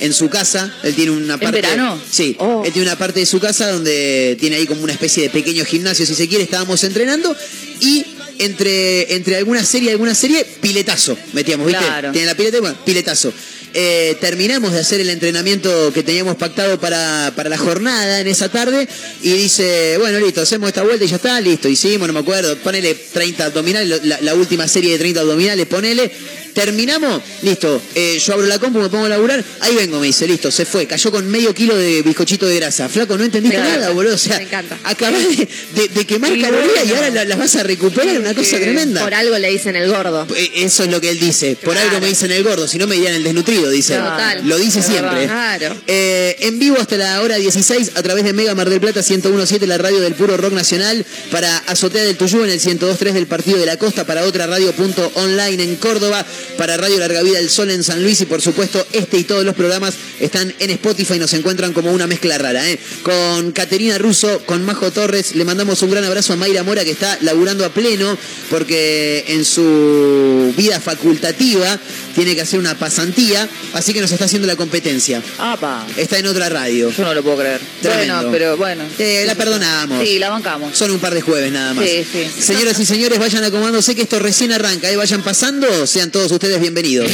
en su casa. Él tiene una parte. verano? Sí, Oh. él tiene una parte de su casa donde tiene ahí como una especie de pequeño gimnasio, si se quiere, estábamos entrenando y entre, entre alguna serie y alguna serie, piletazo, metíamos, ¿viste? Claro. Tiene la pileta, bueno, piletazo. Eh, terminamos de hacer el entrenamiento que teníamos pactado para, para la jornada en esa tarde y dice, bueno, listo, hacemos esta vuelta y ya está, listo, hicimos, no me acuerdo, ponele 30 abdominales, la, la última serie de 30 abdominales, ponele, terminamos, listo, eh, yo abro la compu, me pongo a laburar, ahí vengo, me dice, listo, se fue, cayó con medio kilo de bizcochito de grasa, flaco, no entendiste Me encanta, nada, boludo, o sea, me encanta. acabás de, de- de quemar calorías y ahora la- las vas a recuperar, una cosa tremenda. Por algo le dicen el gordo. Eh, Eso es lo que él dice. Por Claro. algo me dicen el gordo, si no me dirían el desnutrido, dice. Total. Lo dice siempre. Claro. Eh, en vivo hasta la hora 16 a través de Mega Mar del Plata 1017, la radio del puro rock nacional, para Azotea del Tuyú en el 1023 del Partido de la Costa, para otra radio punto online en Córdoba, para Radio Larga Vida del Sol en San Luis y por supuesto este y todos los programas están en Spotify y nos encuentran como una mezcla rara. ¿eh? Con Caterina Russo, con Majo Torres, le mandamos un gran abrazo a Mayra Mora que está laburando a pleno porque en su vida facultativa tiene que hacer una pasantía, así que nos está haciendo la competencia. Apa, Está en otra radio. yo no lo puedo creer. Tremendo. Bueno, pero bueno. Eh, la perdonamos. Sí, la bancamos. Son un par de jueves nada más. Sí, sí. Señoras y señores, vayan acomodándose que esto recién arranca. ¿eh? Vayan pasando, sean todos ustedes bienvenidos.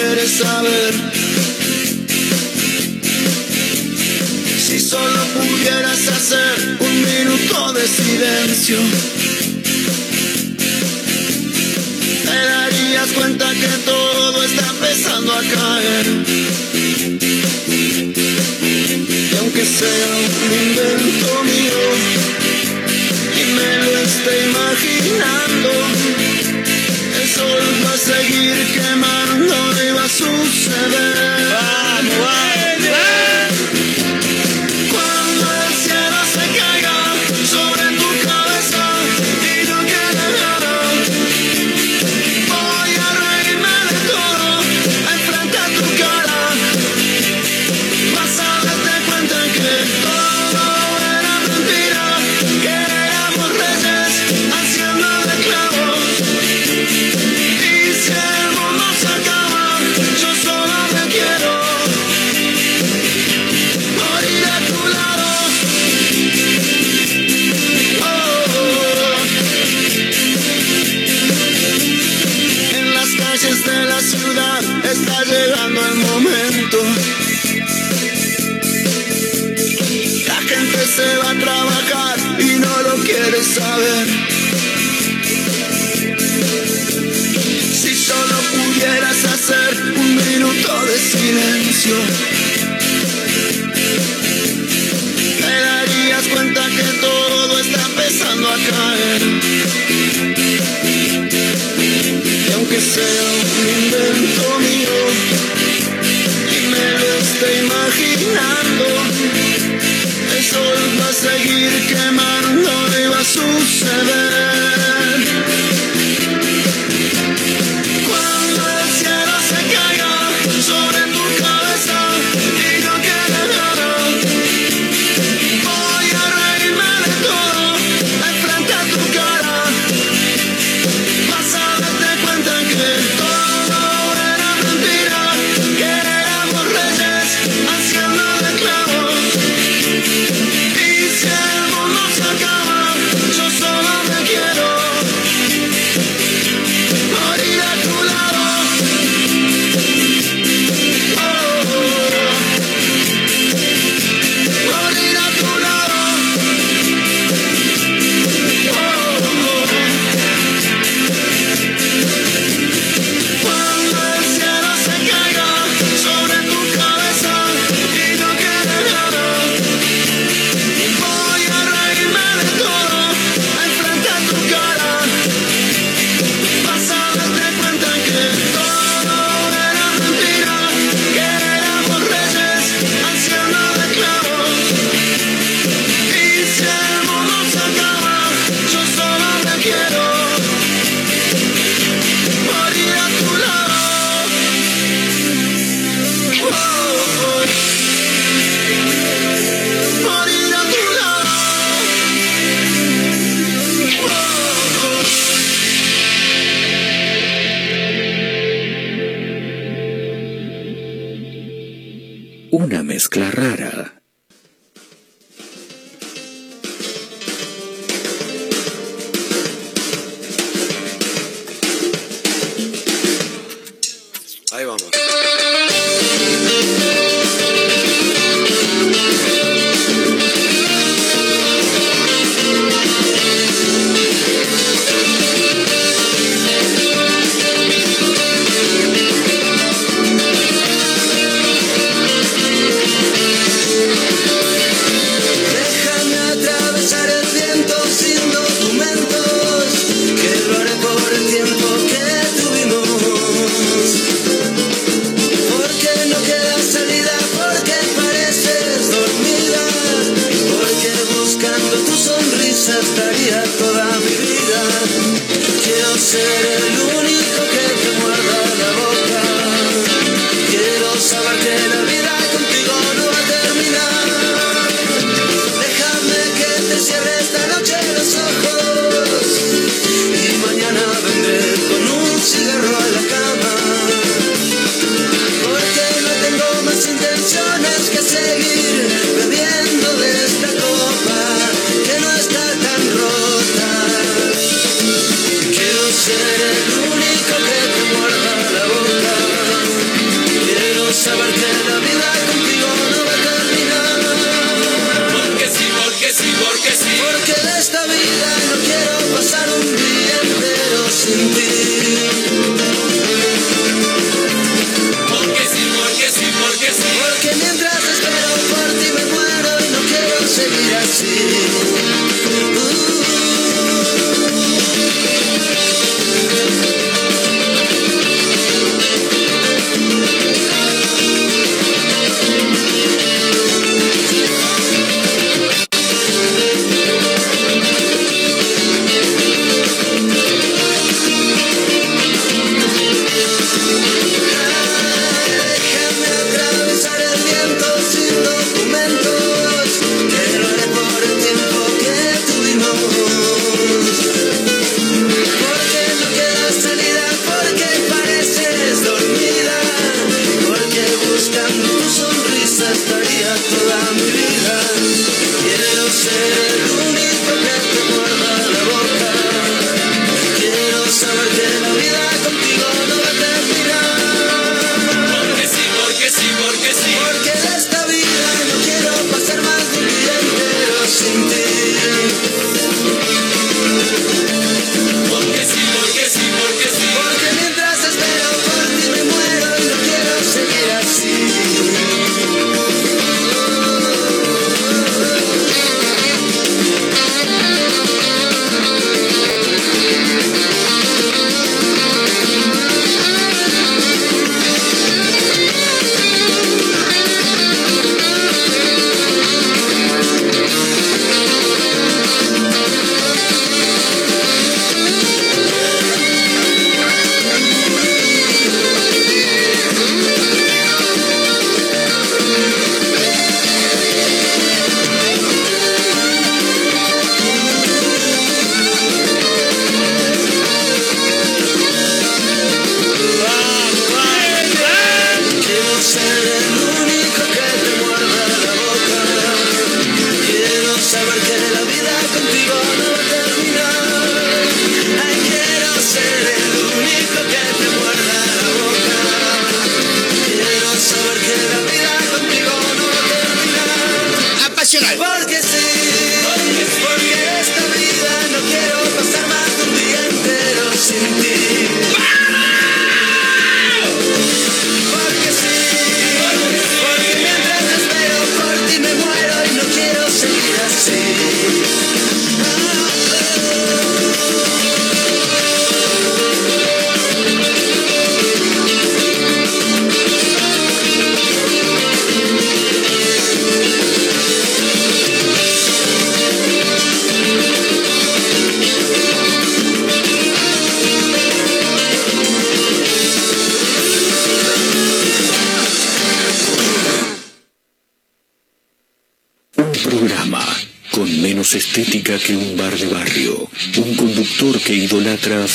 quieres saber. Si solo pudieras hacer un minuto de silencio, te darías cuenta que todo está empezando a caer. Y aunque sea un invento mío, y me lo esté imaginando sol va a seguir quemando y va a suceder. Vamos, vamos.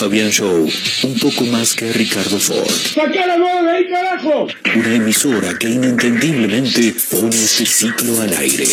Fabián Show un poco más que Ricardo Ford. Una emisora que inentendiblemente pone este ciclo al aire.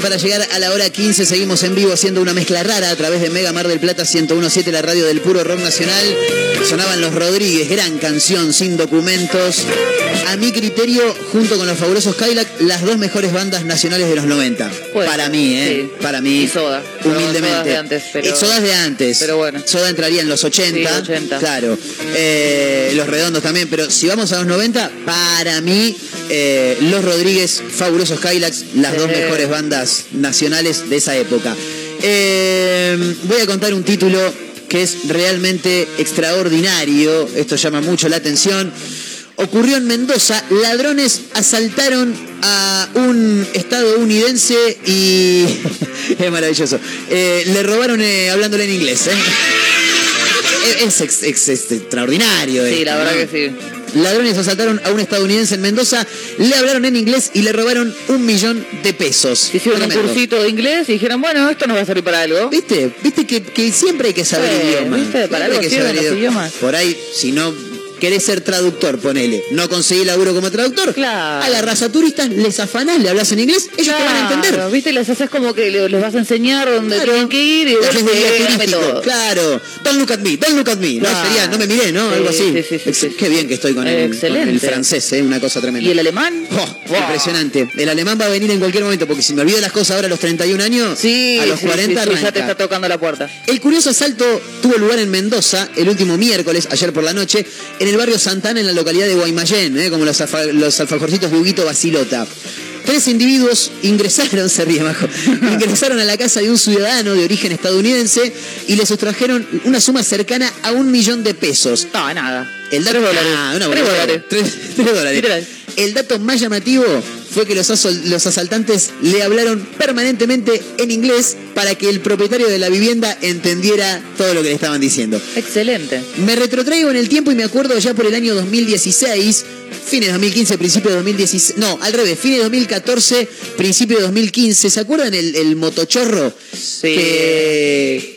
Para llegar a la hora 15. Seguimos en vivo haciendo una mezcla rara a través de Mega Mar del Plata 1017, la radio del puro rock nacional. Sonaban los Rodríguez, gran canción, sin documentos. A mi criterio, junto con los fabulosos Cadillac, las dos mejores bandas nacionales de los 90. Puede para mí, ¿eh? sí. Para mí. Y Soda. Humildemente. Sodas de antes, pero- Sodas de antes. Pero bueno. Soda entraría en los 80. Sí, 80. Claro. Eh, los redondos también. Pero si vamos a los 90, para mí, eh, Los Rodríguez, fabulosos Cadillacs, las Sí. dos mejores bandas nacionales de esa época. Eh, voy a contar un título que es realmente extraordinario. Esto llama mucho la atención. Ocurrió en Mendoza, ladrones asaltaron a un estadounidense y... [LAUGHS] es maravilloso. Eh, le robaron hablándole en inglés. Es, es ex- ex- es extraordinario. Sí, esto, la verdad ¿no? que sí. ladrones asaltaron a un estadounidense en Mendoza, le hablaron en inglés y le robaron un millón de pesos. Hicieron un cursito de inglés y dijeron, bueno, esto nos va a servir para algo. ¿Viste? ¿Viste que, que siempre hay que saber Sí, idiomas? ¿viste? Para algo hay que saber los idiomas. Por ahí, si no querés ser traductor, ponele. No conseguí laburo como traductor. Claro. Agarrás a turistas, les afanás, le hablas en inglés, ellos te van a entender. Claro, ¿Viste? Les haces como que le- les vas a enseñar dónde Claro. tienen que ir y turístico. todo. Claro. Don't look at me, don't look at me. No sería, no me miré, ¿no? Sí, Algo así. sí, sí. Qué bien que estoy con el, con Excelente. el francés, ¿eh? Una cosa tremenda. ¿Y el alemán? Oh, Wow. Impresionante. El alemán va a venir en cualquier momento, porque si me olvido las cosas ahora a los 31 años, Sí, a los sí, 40 sí, sí, ya te está tocando la puerta. El curioso asalto tuvo lugar en Mendoza el último miércoles, ayer por la noche, en el barrio Santana, en la localidad de Guaymallén, ¿eh? como los, alfa- los alfajorcitos de Huguito Basilota. Tres individuos ingresaron, [LAUGHS] se ríe Majo, ingresaron a la casa de un ciudadano de origen estadounidense y le sustrajeron una suma cercana a un millón de pesos. No, nada. El dato, Tres dólares. Ah, una Tres dólares. Tres- tres dólares. Literal. El dato más llamativo fue que los, asol- los asaltantes le hablaron permanentemente en inglés para que el propietario de la vivienda entendiera todo lo que le estaban diciendo. Excelente. Me retrotraigo en el tiempo y me acuerdo ya por el año 2016, fines de 2015, principio de 2016, no, al revés, fines de 2014, principio de 2015. ¿Se acuerdan el, el motochorro? Sí.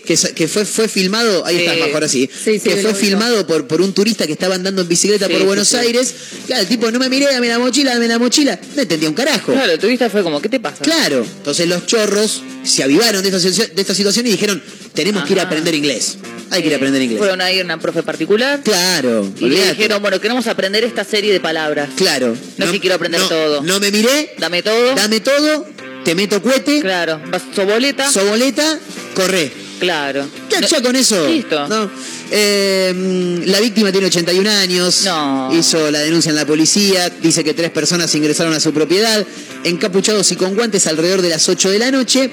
Que, que, fue, fue filmado, ahí Sí. está, mejor así, Sí, sí, que fue filmado por, por un turista que estaba andando en bicicleta por Buenos. Aires. Claro, el tipo no me miré, dame la mochila, dame la mochila. No entendía un carajo. Claro, el turista fue como, ¿qué te pasa? Claro, entonces los chorros se avivaron de esta, de esta situación y dijeron, tenemos que ir a aprender inglés. Hay que ir a aprender inglés. Fueron ahí una profe particular Claro. y le dijeron, bueno, queremos aprender esta serie de palabras. Claro. No, sí quiero aprender no- todo. No me miré, Dame todo. dame todo, te meto cuete, Claro. Vas soboleta. soboleta, corre. claro. Ya, No- ya con eso. Listo. ¿no? Eh, mm, la víctima tiene 81 años. No. Hizo la denuncia en la policía. Dice que tres personas ingresaron a su propiedad, encapuchados y con guantes alrededor de las 8 de la noche.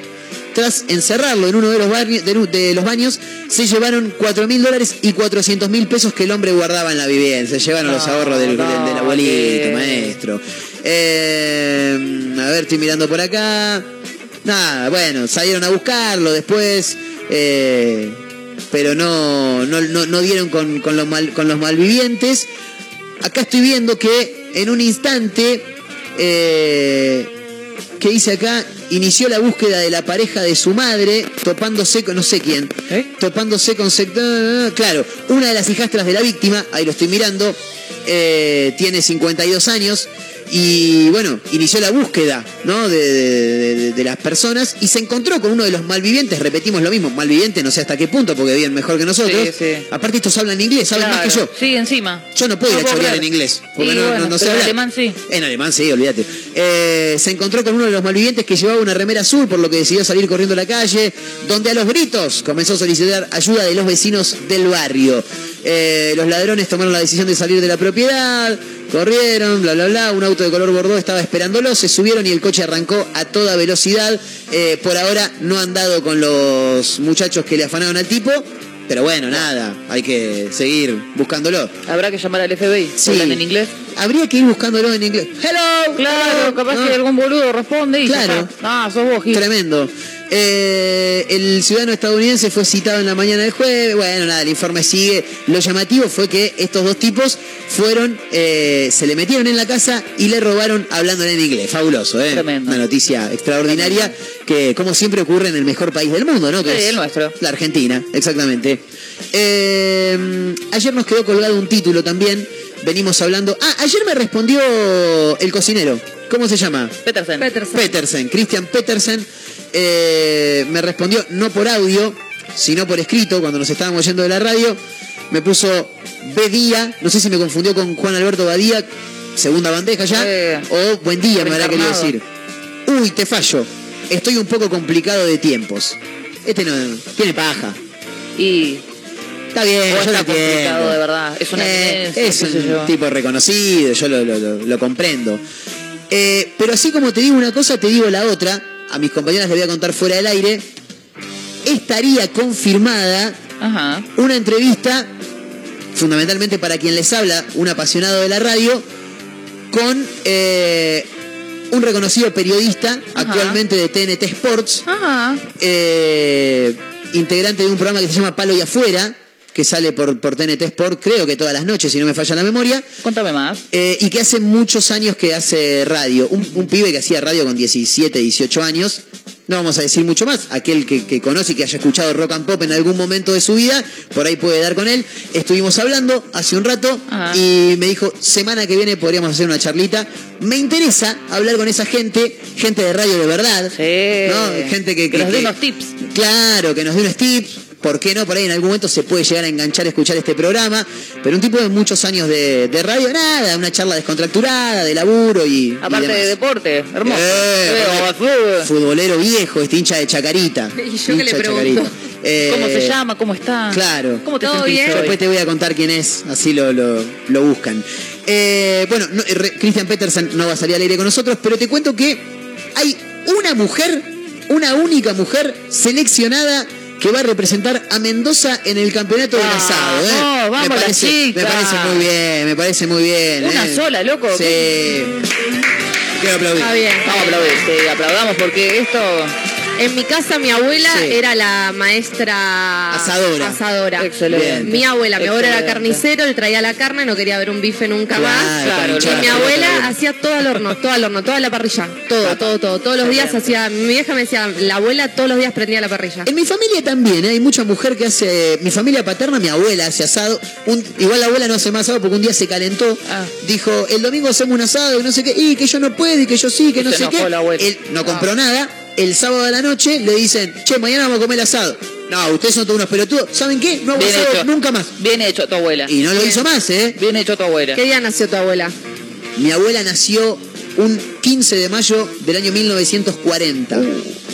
Tras encerrarlo en uno de los, barri- de, nu- de los baños, se llevaron 4 mil dólares y 400 mil pesos que el hombre guardaba en la vivienda. Se llevaron los ahorros del, del- del no, abuelito, bien. maestro. Eh, a ver, estoy mirando por acá. Nada, bueno, salieron a buscarlo después, eh, pero no, no, no, no dieron con, con los mal, con los malvivientes. Acá estoy viendo que en un instante, eh, que dice acá, inició la búsqueda de la pareja de su madre, topándose con no sé quién, ¿Eh? topándose con sector, claro, una de las hijastras de la víctima, ahí lo estoy mirando, eh, tiene 52 años y bueno, inició la búsqueda ¿no? de, de- de- de las personas y se encontró con uno de los malvivientes, repetimos lo mismo, malvivientes no sé hasta qué punto porque viven mejor que nosotros, Sí, sí. aparte estos hablan inglés, saben más que yo. Sí, encima. Yo no puedo ir a en inglés, porque Sí, no, bueno, no- no sé pero en alemán sí. En alemán sí, olvídate. Eh, se encontró con uno de los malvivientes que llevaba una remera azul, por lo que decidió salir corriendo a la calle, donde a los gritos comenzó a solicitar ayuda de los vecinos del barrio. Eh, los ladrones tomaron la decisión de salir de la propiedad, corrieron, bla, bla, bla. Un auto de color bordó estaba esperándolo, se subieron y el coche arrancó a toda velocidad. Eh, por ahora no han dado con los muchachos que le afanaron al tipo. Pero bueno, nada, hay que seguir buscándolo. Habrá que llamar al FBI. Sí. ¿Hablan en inglés? Habría que ir buscándolo en inglés. Hello. Claro, hello. capaz No. que algún boludo responde y ya Claro. está. Ah, sos vos, Gil. Tremendo. Eh, el ciudadano estadounidense fue citado en la mañana del jueves. Bueno, nada, el informe sigue. Lo llamativo fue que estos dos tipos fueron, eh, se le metieron en la casa y le robaron hablando en inglés. Fabuloso, ¿eh? Tremendo. Una noticia extraordinaria que, como siempre, ocurre en el mejor país del mundo, ¿no? Que Sí, es el nuestro. La Argentina, exactamente. Eh, ayer nos quedó colgado un título también. Venimos hablando. Ah, ayer me respondió el cocinero. ¿Cómo se llama? Petersen. Peterson. Petersen, Christian Petersen, eh, me respondió no por audio, sino por escrito, cuando nos estábamos yendo de la radio, me puso Bedía, no sé si me confundió con Juan Alberto Badía, segunda bandeja ya, Eh, o buen día me habrá querido decir. Uy, te fallo, estoy un poco complicado de tiempos. Este no, tiene paja. Y Está bien, yo está complicado, de verdad. Es una Eh, Es un tipo reconocido, yo lo, lo- lo- lo comprendo. Eh, pero así como te digo una cosa, te digo la otra. A mis compañeras les voy a contar fuera del aire. Estaría confirmada Ajá. una entrevista, fundamentalmente para quien les habla, un apasionado de la radio, con eh, un reconocido periodista, Ajá. actualmente de TNT Sports, Ajá. eh, integrante de un programa que se llama Palo y Afuera, que sale por, por TNT Sport, creo que todas las noches, si no me falla la memoria. Contame más. Eh, y que hace muchos años que hace radio. Un, un pibe que hacía radio con 17, 18 años. No vamos a decir mucho más. Aquel que, que conoce y que haya escuchado rock and pop en algún momento de su vida, por ahí puede dar con él. Estuvimos hablando hace un rato Ajá. y me dijo, semana que viene podríamos hacer una charlita. Me interesa hablar con esa gente, gente de radio de verdad. Sí. ¿no? Gente que, Que nos dé unos tips. Claro, que nos dé unos tips. ¿Por qué no? Por ahí en algún momento se puede llegar a enganchar a escuchar este programa. Pero un tipo de muchos años de, de radio, nada, una charla descontracturada, de laburo y. y Aparte de deporte, hermoso. Eh, fútbol. Futbolero viejo, este hincha de Chacarita. [LAUGHS] Y yo que le pregunto. Eh, [LAUGHS] ¿Cómo se llama? ¿Cómo está? Claro. ¿Cómo te ¿Todo sentís bien? Hoy? después te voy a contar quién es, así lo, lo, lo buscan. Eh, bueno, no, eh, Christian Peterson no va a salir al aire con nosotros, pero te cuento que hay una mujer, una única mujer seleccionada que va a representar a Mendoza en el campeonato del Vamos, asado. ¿eh? vamos, me, parece, me chicas. parece muy bien, me parece muy bien. Una ¿eh? sola, loco. Sí. Quiero aplaudir. Está bien. Vamos a aplaudir, sí, aplaudamos porque esto. En mi casa mi abuela Sí. era la maestra Asadora. asadora. Excelente. Mi abuela, mi abuela era carnicero, le traía la carne, no quería ver un bife nunca Claro, más. Claro, mi la abuela hacía todo al horno, todo al horno, toda la parrilla, todo, todo, todo. Todos los días hacía, mi vieja me decía, la abuela todos los días prendía la parrilla. En mi familia también, ¿eh? hay mucha mujer que hace. Mi familia paterna, mi abuela hace asado. Un- igual la abuela no hace más asado porque un día se calentó. Ah. Dijo, el domingo hacemos un asado y no sé qué. Y que yo no puedo y que yo sí, que no se sé qué. Él no Ah. compró nada. El sábado de la noche le dicen, che, mañana vamos a comer asado. No, ustedes son todos unos pelotudos. ¿Saben qué? No hago Bien asado hecho. nunca más. Bien hecho tu abuela. Y no lo hizo más, ¿eh? Bien hecho tu abuela. ¿Qué día nació tu abuela? Mi abuela nació un 15 de mayo del año 1940.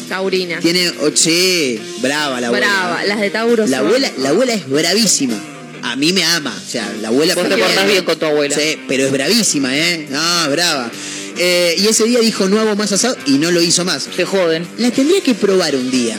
Taurina. Tiene, oh, sí, brava la abuela. Brava, las de Tauro La son- abuela, la abuela es bravísima. A mí me ama. O sea, la abuela. Vos te portás bien con tu abuela. Sí, pero es bravísima, ¿eh? No, es brava. Eh, y ese día dijo, no hago más asado, y no lo hizo más. Te joden. La tendría que probar un día.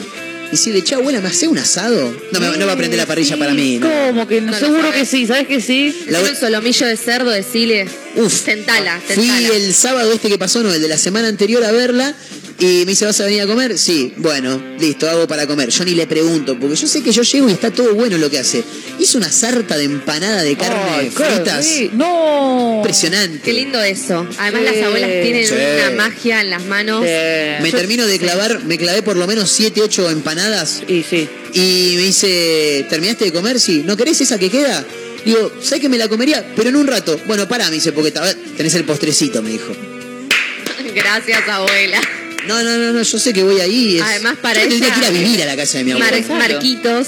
Y decirle, che, abuela, ¿me hace un asado? No, me, no va a prender la parrilla para mí. ¿no? ¿Cómo que no? No lo Seguro que sí, ¿sabes que sí? La- un solomillo de cerdo, decile. Uf. Tentala, Fui tentala. el sábado este que pasó, no, el de la semana anterior a verla. Y me dice, ¿vas a venir a comer? Sí, bueno, listo, hago para comer. Yo ni le pregunto, porque yo sé que yo llego y está todo bueno lo que hace. Hizo una sarta de empanada de carne Ay, qué fritas. rico. No. Impresionante. Qué lindo eso. Además Sí. las abuelas tienen Sí. una magia en las manos. Sí. Me termino de clavar, me clavé por lo menos 7, 8 empanadas. Y sí. Y me dice, ¿terminaste de comer? Sí. ¿No querés esa que queda? Digo, ¿sabes que me la comería? Pero en un rato. Bueno, pará, me dice, porque ta- tenés el postrecito, me dijo. [LAUGHS] Gracias, abuela. No, no, no, no, yo sé que voy ahí. es- Además, para yo tendría ella- que ir a vivir a la casa de mi abuela. Mar- Marquitos,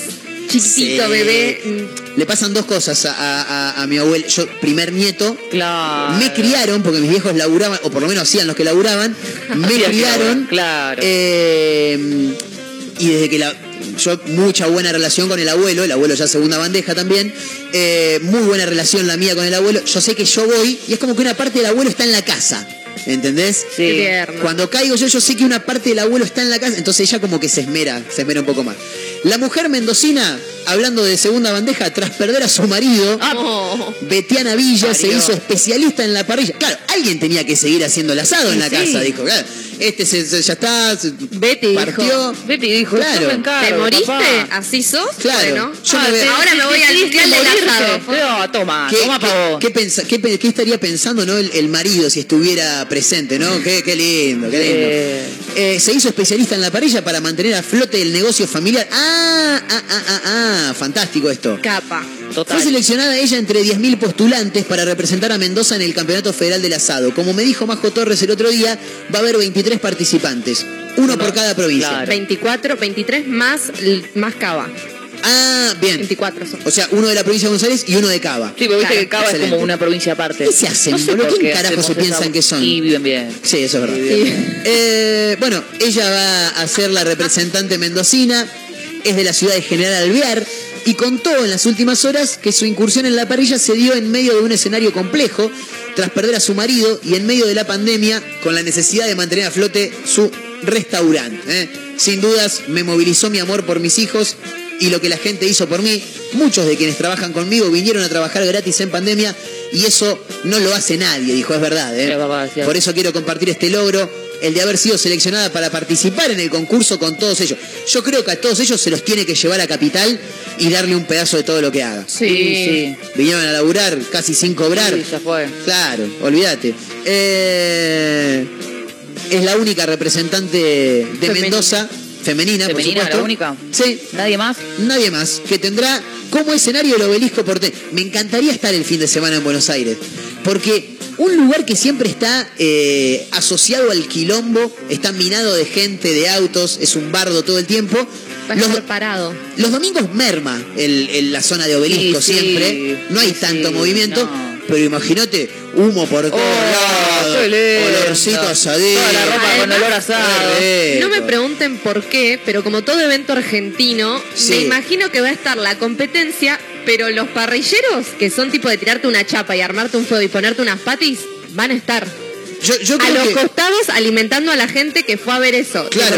chiquitito, Sí. bebé. Le pasan dos cosas a, a- a- a mi abuelo. Yo, primer nieto, Claro. me criaron, porque mis viejos laburaban, o por lo menos hacían los que laburaban, [LAUGHS] me criaron. claro. eh, y desde que la. Yo, mucha buena relación con el abuelo, el abuelo ya segunda bandeja también. eh, muy buena relación la mía con el abuelo. Yo sé que yo voy y es como que una parte del abuelo está en la casa. ¿Entendés? Sí. Tierno. Cuando caigo yo, yo sé que una parte del abuelo está en la casa, entonces ella como que se esmera, se esmera un poco más. La mujer mendocina, hablando de segunda bandeja, tras perder a su marido, no. Betiana Villa se hizo especialista en la parrilla. Claro, alguien tenía que seguir haciendo el asado en la Sí. casa, dijo. Claro, este se, se- ya está, se- Betty partió. dijo. Betty dijo, Claro. yo me encargo, ¿Te moriste? papá. ¿Así sos? Claro. Bueno. Yo Ah, me ahora me voy al mundial del asado. No, toma, ¿Qué, toma qué- para vos. qué pensa- qué pe- qué estaría pensando ¿no? el, el marido si estuviera presente? ¿no? Qué, qué lindo, qué lindo. Eh. Eh, se hizo especialista en la parrilla para mantener a flote el negocio familiar. Ah, ah, ah, ah, ah, fantástico esto. Capa. Total. Fue seleccionada ella entre 10.000 postulantes para representar a Mendoza en el Campeonato Federal del Asado. Como me dijo Majo Torres el otro día, va a haber 23 participantes, uno por cada provincia. Claro. 24, 23 más, más cava. Ah, bien. 24 son. O sea, uno de la provincia de Buenos Aires y uno de Cava. Sí, porque viste Claro, que Cava es como una provincia aparte. ¿Qué se hacen, No sé boludo? por ¿Quién qué carajo se piensan esa- que son? Y viven bien. Sí, eso es verdad. Sí. Eh, bueno, ella va a ser la representante mendocina, es de la ciudad de General Alvear y contó en las últimas horas que su incursión en la parrilla se dio en medio de un escenario complejo, tras perder a su marido y en medio de la pandemia, con la necesidad de mantener a flote su restaurante. ¿eh? Sin dudas, me movilizó mi amor por mis hijos y lo que la gente hizo por mí. Muchos de quienes trabajan conmigo vinieron a trabajar gratis en pandemia y eso no lo hace nadie, dijo, es verdad. ¿eh? Por eso quiero compartir este logro el de haber sido seleccionada para participar en el concurso con todos ellos. Yo creo que a todos ellos se los tiene que llevar a Capital y darle un pedazo de todo lo que haga. Sí, sí. Vinieron a laburar casi sin cobrar. Sí, ya fue. Claro, olvídate. Eh, es la única representante de. Mendoza, femenina, por ¿Femenina, supuesto. la única? Sí, ¿Nadie más? nadie más, que tendrá como escenario el obelisco porteño. Me encantaría estar el fin de semana en Buenos Aires, porque un lugar que siempre está eh, asociado al quilombo, está minado de gente, de autos, es un bardo todo el tiempo. Va a Los, estar parado. los domingos merma el- el- la zona de obelisco Sí, sí, siempre, no hay sí, tanto sí, movimiento, no. pero imagínate, humo por todos Oh, lados, olorcito asadito. Toda la ropa con olor asado. No me pregunten por qué, pero como todo evento argentino, Sí. me imagino que va a estar la competencia, pero los parrilleros, que son tipo de tirarte una chapa y armarte un fuego y ponerte unas patis, van a estar. Yo, yo A los que- costados alimentando a la gente que fue a ver eso. Claro,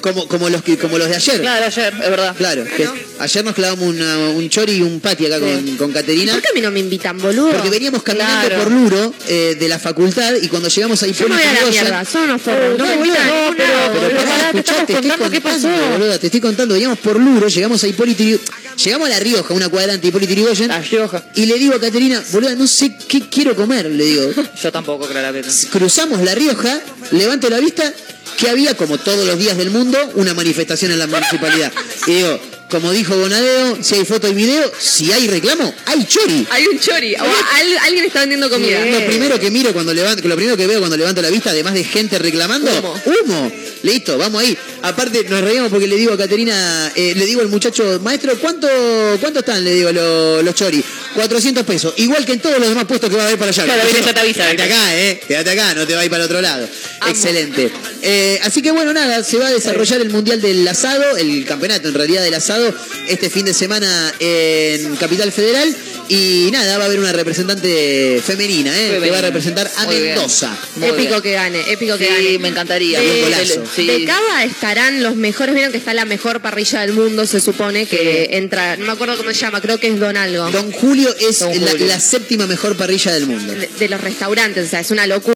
como, como, los, que- como los de ayer. Claro, ayer, es verdad. Claro, que ayer nos clavamos una- un chori y un pati acá con, con ¿Y Caterina. por qué a mí no me invitan, boludo? Porque veníamos caminando Claro. por Luro eh, de la facultad y cuando llegamos ahí Yo me voy a la mierda, son unos forros. No, boludo, a no, ningún pero- Pero Pero pará, te escuchá, estamos te estoy contando qué pasó. boluda, te estoy contando. Veníamos por Luro, llegamos a Hipólito Yrigoyen- Llegamos a La Rioja, una cuadrante de Hipólito Yrigoyen, La Rioja. Y le digo a Caterina, boluda, no sé qué quiero comer, le digo. [LAUGHS] Yo tampoco, claramente. Cruzamos La Rioja, levanto la vista, que había, como todos los días del mundo, una manifestación en la municipalidad. Y digo, como dijo Bonadeo, si hay foto y video, si hay reclamo, hay chori. Hay un chori. O al- alguien está vendiendo comida. Lo primero que miro cuando levanto, lo primero que veo cuando levanto la vista, además de gente reclamando, Humo. humo. Listo, vamos ahí. Aparte, nos reíamos porque le digo a Caterina, eh, le digo al muchacho, maestro, ¿cuánto, cuánto están? Le digo, lo- los chori. 400 pesos. Igual que en todos los demás puestos que va a haber para allá. Claro, viene, avisa. Quédate acá, eh. Quédate acá, no te va a ir para el otro lado. Excelente. Eh, así que bueno, nada, se va a desarrollar el Mundial del Asado, el campeonato en realidad del asado, este fin de semana en Capital Federal. Y nada, va a haber una representante femenina, eh, que va a representar a Muy. Mendoza. Épico bien. que gane, épico que Sí, gane. me encantaría. De, golazo. Sí. de Cava estarán los mejores, vieron que está la mejor parrilla del mundo, se supone, que entra, no me acuerdo cómo se llama, creo que es Don Algo. Don Julio es Don la, Julio. la séptima mejor parrilla del mundo. de, de los restaurantes, o sea, es una locura.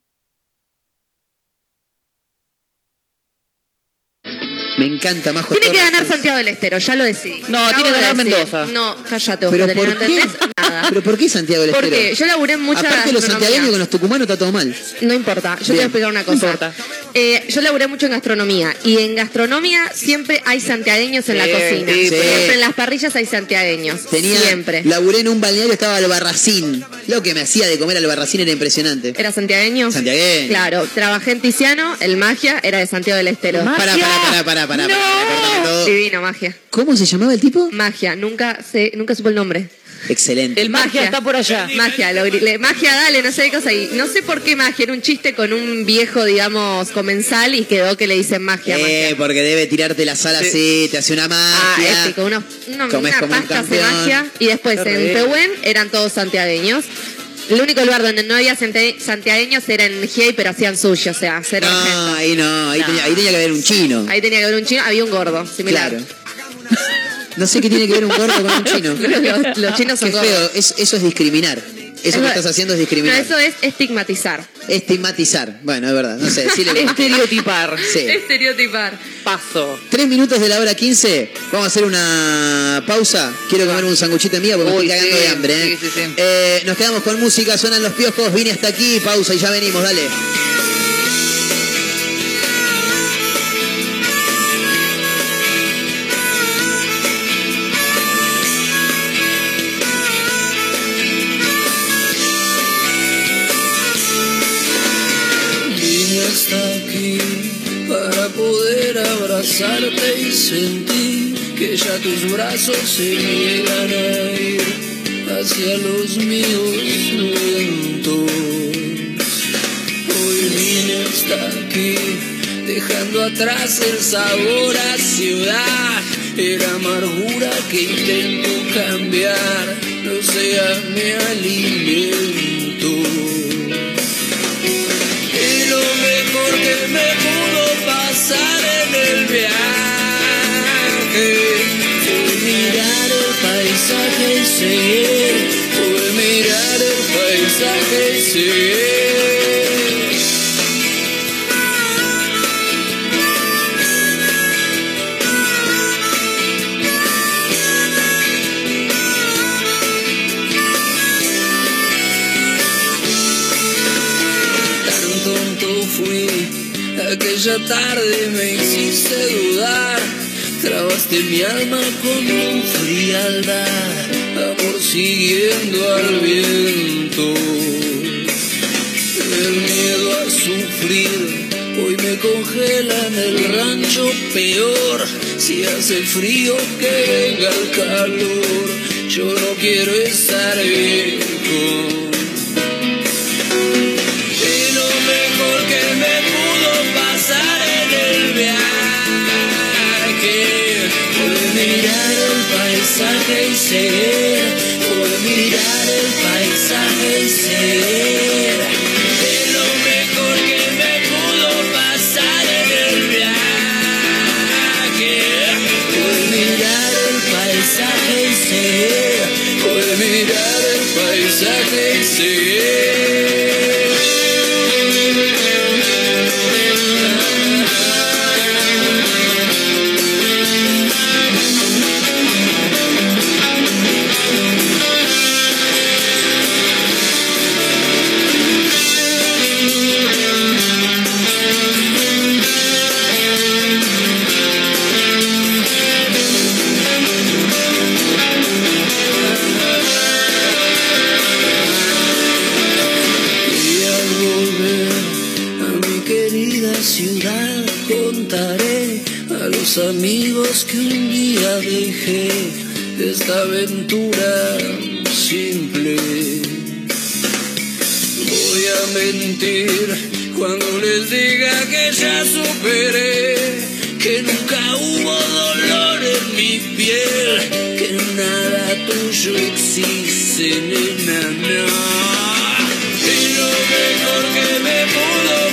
Me encanta Majo Tiene que ganar Santiago del Estero, ya lo decí. No, Acabo tiene que de ganar decir. Mendoza. No, cállate, ¿Pero por no qué? Nada. ¿Pero por qué Santiago del Estero? Porque yo laburé en mucha Aparte los santiagueños con los tucumanos está todo mal. No importa, yo te voy a explicar una no cosa. importa. Eh, yo laburé mucho en gastronomía y en gastronomía siempre hay santiagueños en la Sí, cocina. sí, Siempre en las parrillas hay santiagueños. Tenía, Siempre. Laburé en un balneario, estaba Albarracín. Lo que me hacía de comer Albarracín era impresionante. ¿Era santiagueño? Santiagueño. Claro, trabajé en Tiziano, el Magia era de Santiago del Estero. Pará, pará, pará, pará, pará, ¡No! pará, cortame todo. Divino, Magia. ¿Cómo se llamaba el tipo? Magia, nunca sé, nunca supo el nombre. Excelente. El magia está por allá. Magia, lo gri- le- magia, dale, no sé qué cosa. Y no sé por qué magia, era un chiste con un viejo, digamos, comensal y quedó que le dicen magia, Eh, magia. porque debe tirarte la sala así, te hace una Ah, magia. épico, unos, uno- Comés una como un pasta de campeón. magia. Y después Qué en. Pehuen eran todos santiagueños. El único lugar donde no había santiagueños era en Giei, pero hacían sushi, o sea, cero no, ahí no, ahí, No. Tenía, ahí tenía que haber un chino. Ahí tenía que haber un chino, había un gordo, similar. claro. No sé qué tiene que ver un gordo con un chino. [LAUGHS] Los, los chinos son Qué gordos. feo, es- eso es discriminar. Eso que Es- estás haciendo es No, discriminar. eso es estigmatizar. Estigmatizar. Bueno, es verdad, no sé, decirle como- Estereotipar. Sí. Estereotipar. Paso. Tres minutos de la hora 15. Vamos a hacer una pausa. Quiero comer un sanguchito en mía porque me estoy cagando sí, de hambre. ¿eh? sí, sí, sí. Eh, nos quedamos con música, suenan los piojos. Vine hasta aquí, pausa y ya venimos, dale. Tus brazos se niegan a ir hacia los míos lentos. Hoy vine hasta aquí dejando atrás el sabor a ciudad, era amargura que intento cambiar, no sea mi alimento. Y lo mejor que me pudo pasar en el viaje paisaje Por mirar el paisaje fui. Tarde me hiciste dudar. Trabaste mi alma con frialdad, amor siguiendo al viento. El miedo a sufrir hoy me congela en el rancho peor. Si hace frío que venga el calor, yo no quiero estar viejo. Paisaje y ser, fue mirar el paisaje y ser. Aventura simple. Voy a mentir cuando les diga que ya superé, que nunca hubo dolor en mi piel, que nada tuyo existe, nena, no. Y lo mejor que me pudo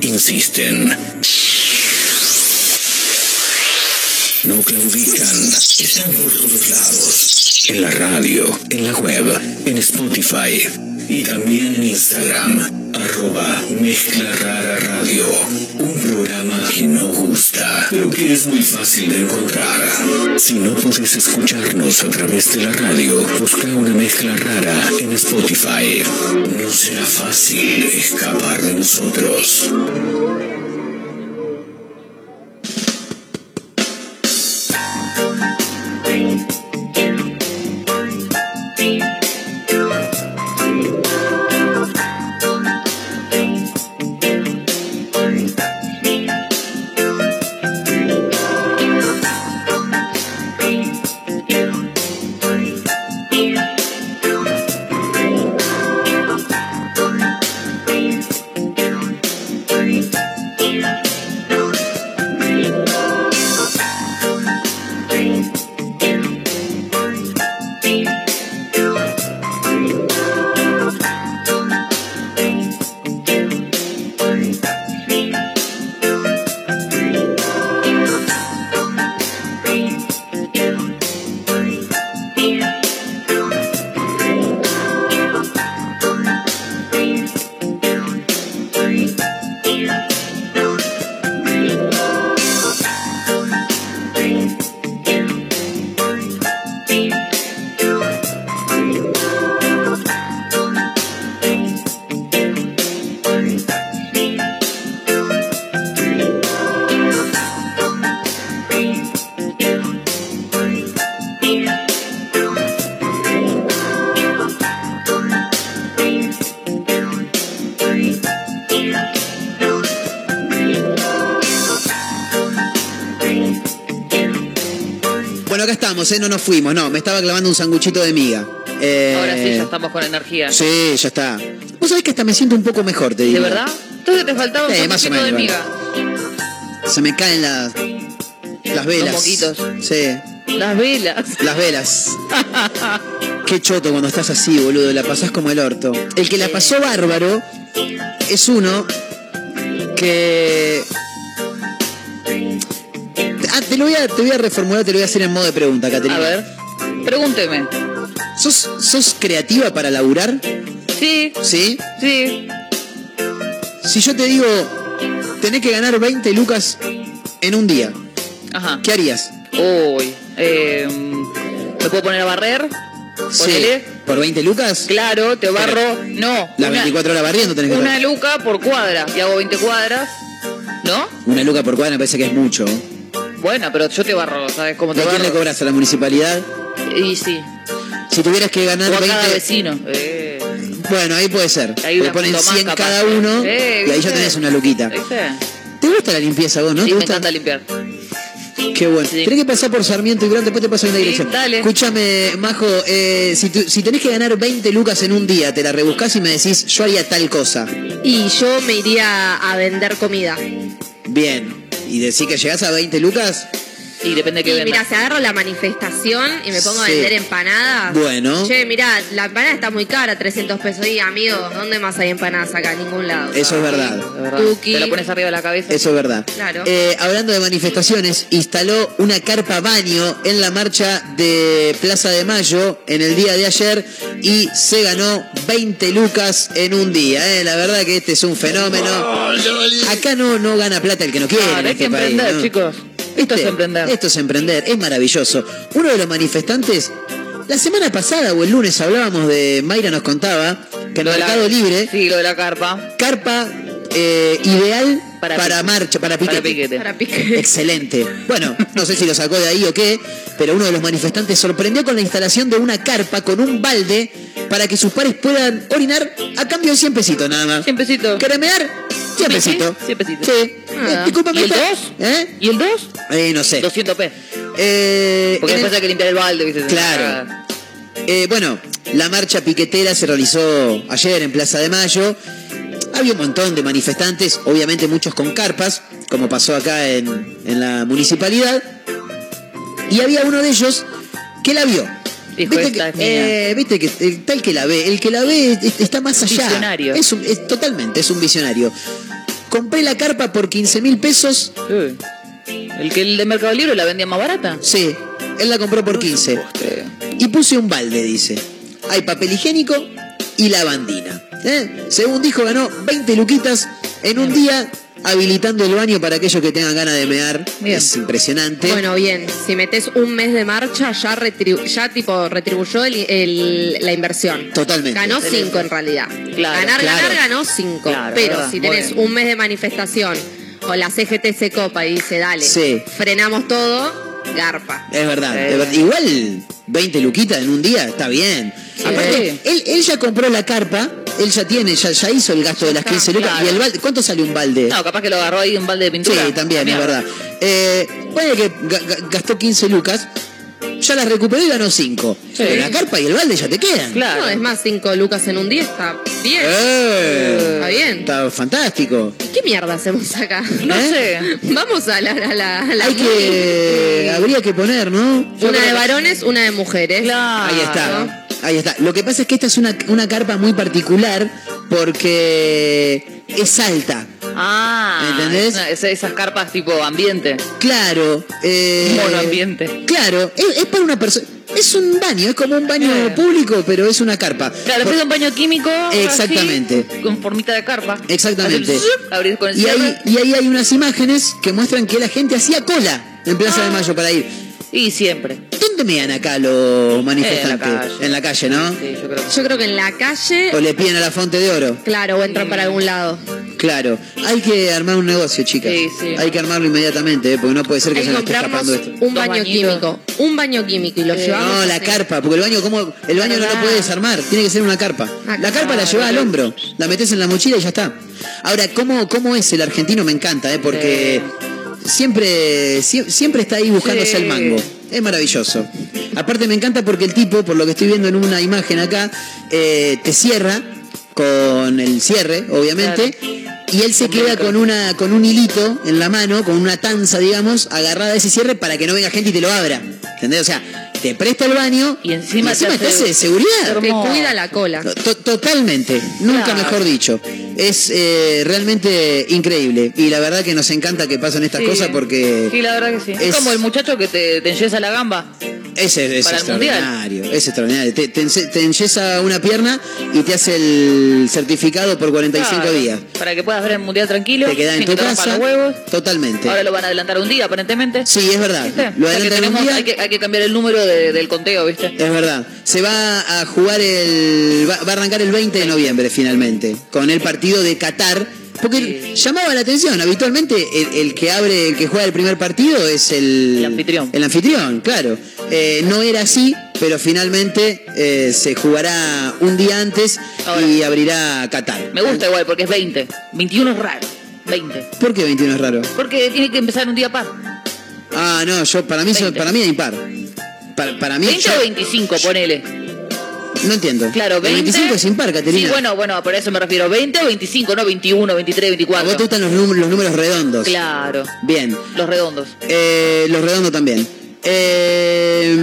insisten. No claudican, están por todos lados, en la radio, en la web, en Spotify gusta, pero que es muy fácil de encontrar. Si no puedes escucharnos a través de la radio, busca una mezcla rara en Spotify. No será fácil escapar de nosotros. No nos fuimos, no. Me estaba clavando un sanguchito de miga. Eh, Ahora sí, ya estamos con energía. Sí, ya está. Vos sabés que hasta me siento un poco mejor, te digo. ¿De verdad? Entonces te faltaba un Sí, más o de miga. Se me caen las, las velas. Los moquitos. Sí, Las velas. las velas. [LAUGHS] Qué choto cuando estás así, boludo. La pasás como el orto. El que la pasó bárbaro es uno que. Te lo voy a, te voy a reformular, te lo voy a hacer en modo de pregunta, Caterina. A ver, pregúnteme. ¿Sos, ¿Sos creativa para laburar? Sí, ¿Sí? sí. Si yo te digo, tenés que ganar 20 lucas en un día, Ajá. ¿qué harías? Uy. eh, ¿Me puedo poner a barrer? Ponele. ¿Por 20 lucas? Claro, te barro. No. Las una- 24 horas barriendo tenés que Una luca por cuadra y hago 20 cuadras. ¿No? Una luca por cuadra me parece que es mucho. Bueno, pero yo te barro, ¿sabes cómo te ¿De quién le cobras a la municipalidad? Y sí. Si tuvieras que ganar O a cada 20... vecino. Eh. Bueno, ahí puede ser. Ahí Le ponen punto más 100 capaz. cada uno Eh, y ahí ya tenés una luquita. ¿Viste? ¿Te gusta la limpieza vos, no? Sí, ¿Te me gusta? encanta limpiar. Qué bueno. Sí. Tenés que pasar por Sarmiento y Grande, después te paso en la Sí, dirección. dale. Escúchame, Majo, eh, si, tu- si tenés que ganar 20 lucas en un día, te la rebuscás y me decís, yo haría tal cosa. Y yo me iría a vender comida. Bien. ¿Y decís que llegás a 20 lucas? Y depende de qué Y vendas. mira, si agarro la manifestación y me pongo a vender empanadas. Bueno. Che, mira, la empanada está muy cara, 300 pesos. Y amigos, ¿dónde más hay empanadas acá? En ningún lado. Eso es verdad. Tuki. Te la pones arriba de la cabeza. Eso es verdad. Claro. Eh, hablando de manifestaciones, instaló una carpa baño en la marcha de Plaza de Mayo en el día de ayer y se ganó 20 lucas en un día. eh. La verdad que este es un fenómeno. Acá no, no gana plata el que no quiere. Claro, en este chicos. Esto es emprender. Esto es emprender, es maravilloso. Uno de los manifestantes, la semana pasada o el lunes hablábamos de, Mayra nos contaba, que en la- Mercado Libre, Sí, lo de la carpa. carpa eh, ideal para, Para marcha, para piquete. Para piquete. Para. Excelente. Bueno, no sé si lo sacó de ahí o qué, pero uno de los manifestantes sorprendió con la instalación de una carpa con un balde para que sus pares puedan orinar a cambio de 100 pesitos nada más. 100 pesitos. ¿Querés mear? 100 Sí, pesitos. 100 pesitos. Sí. Nada. Eh, discúlpame, ¿Y el esto- 2? ¿Eh? ¿Y el 2? Eh, no sé. 200 p. Eh, Porque en el- después hay que limpiar el balde, ¿viste? Claro. Ah, Eh, bueno, la marcha piquetera se realizó ayer en Plaza de Mayo. Había un montón de manifestantes, obviamente muchos con carpas, como pasó acá en, en la municipalidad. Y había uno de ellos que la vio. Dijo, Viste "Esta que, es mía". eh, viste que el tal que la ve, el que la ve es- está más allá. Visionario. Es, un- es- totalmente, es un visionario. Compré la carpa por 15 mil pesos. Uy. El que el de Mercado Libre la vendía más barata. Sí, él la compró por 15. Y puse un balde, dice. Hay papel higiénico y lavandina. ¿Eh? Según dijo, ganó 20 luquitas en un día habilitando el baño para aquellos que tengan ganas de mear. Bien. Es impresionante. Bueno, bien, si metes un mes de marcha, ya, retribu- ya tipo retribuyó el- el- la inversión. Totalmente. Ganó cinco en realidad. Claro, ganar, claro. ganar, ganó cinco. Claro, pero verdad, si tenés un mes de manifestación o la CGT se copa y dice, dale, Sí. frenamos todo, garpa. Es verdad, Eh. es verdad. Igual 20 luquitas en un día está bien. Aparte, él, él ya compró la carpa, él ya tiene, ya, ya hizo el gasto de las está, 15 lucas. claro. ¿Y el balde? ¿Cuánto sale un balde? No, capaz que lo agarró ahí un balde de pintura. Sí, también, es verdad. Eh, puede que ga- ga- gastó 15 lucas, ya las recuperó y ganó 5. Sí. Pero la carpa y el balde ya te quedan. Claro. No, es más, cinco lucas en un día está bien. Eh, Está bien. Está fantástico. ¿Qué mierda hacemos acá? [LAUGHS] No ¿Eh? sé. Vamos a la, a la, a la Hay que. Habría que poner, ¿no? Una de varones, una de mujeres. Claro. Ahí está. Ahí está. Lo que pasa es que esta es una, una carpa muy particular porque es alta. Ah, ¿Entendés? es es- esas carpas tipo ambiente. Claro. Eh, Monoambiente. Claro. Es, es para una persona. Es un baño, es como un baño Eh. público, pero es una carpa. Claro, Por- de un baño químico. así, Exactamente. con formita de carpa. Exactamente. Abrís con el Y ahí, y ahí hay unas imágenes que muestran que la gente hacía cola en Plaza Ah. de Mayo para ir. Y siempre. ¿Dónde mean acá los manifestantes? En la calle. En la calle, ¿no? Sí, yo creo que Yo creo que en la calle, O le piden a la fonte de oro. claro, o entran para algún lado. Claro. Hay que armar un negocio, chicas. Sí, sí. Hay que armarlo inmediatamente, ¿eh? porque no puede ser que Hay se nos esté escapando esto. un baño bañitos. químico. Un baño químico y lo llevamos. No, la así. carpa, porque el baño, ¿cómo? El baño no lo puedes desarmar, tiene que ser una carpa. Ah, La carpa la llevas al hombro, la metes en la mochila y ya está. Ahora, ¿cómo, cómo es el argentino? Me encanta, ¿eh? porque siempre, sie- siempre está ahí buscándose Sí. el mango. Es maravilloso. Aparte me encanta porque el tipo, por lo que estoy viendo en una imagen acá, eh, te cierra con el cierre, obviamente, y él se queda con una con un hilito en la mano, con una tanza, digamos, agarrada a ese cierre para que no venga gente y te lo abra. ¿Entendés? O sea, te presta el baño Y encima te te hace- hace de seguridad. Te cuida la cola. To- Totalmente, nunca Claro. mejor dicho. Es eh, realmente increíble y la verdad que nos encanta que pasen estas Sí. cosas porque Sí, la verdad que sí. Es, es- como el muchacho que te, te enyesa la gamba. Ese es para el mundial. extraordinario, es extraordinario. Te, te, te enyesa una pierna y te hace el certificado por 45 Claro, días. Para que puedas ver el mundial tranquilo. Te quedas en tu casa. los huevos. Totalmente. Ahora lo van a adelantar un día, aparentemente. Sí, es verdad. ¿Viste? Lo O sea que adelantan un día. hay, que, hay que cambiar el número de- del conteo, ¿viste? Es verdad. Se va a jugar el. Va, va a arrancar el 20 de noviembre finalmente. Con el partido de Qatar. Porque llamaba la atención. Habitualmente el, el que abre, el que juega el primer partido es el. El anfitrión. El anfitrión, claro. Eh, no era así, pero finalmente eh, se jugará un día antes Ahora. y abrirá Qatar. Me gusta igual porque es 20. 21 es raro. 20. ¿Por qué 21 es raro? Porque tiene que empezar un día par. Ah, no, yo para mí, eso- 20. para mí es impar. Para, para mí. 20 yo- o 25, ponele. no entiendo. Claro, El 20. 25 es impar, Caterina. Sí, bueno, bueno, por eso me refiero. 20 o 25, no 21, 23, A 24. vos te gustan los, los números redondos. Claro. Bien. Los redondos. Eh, los redondos también. Eh,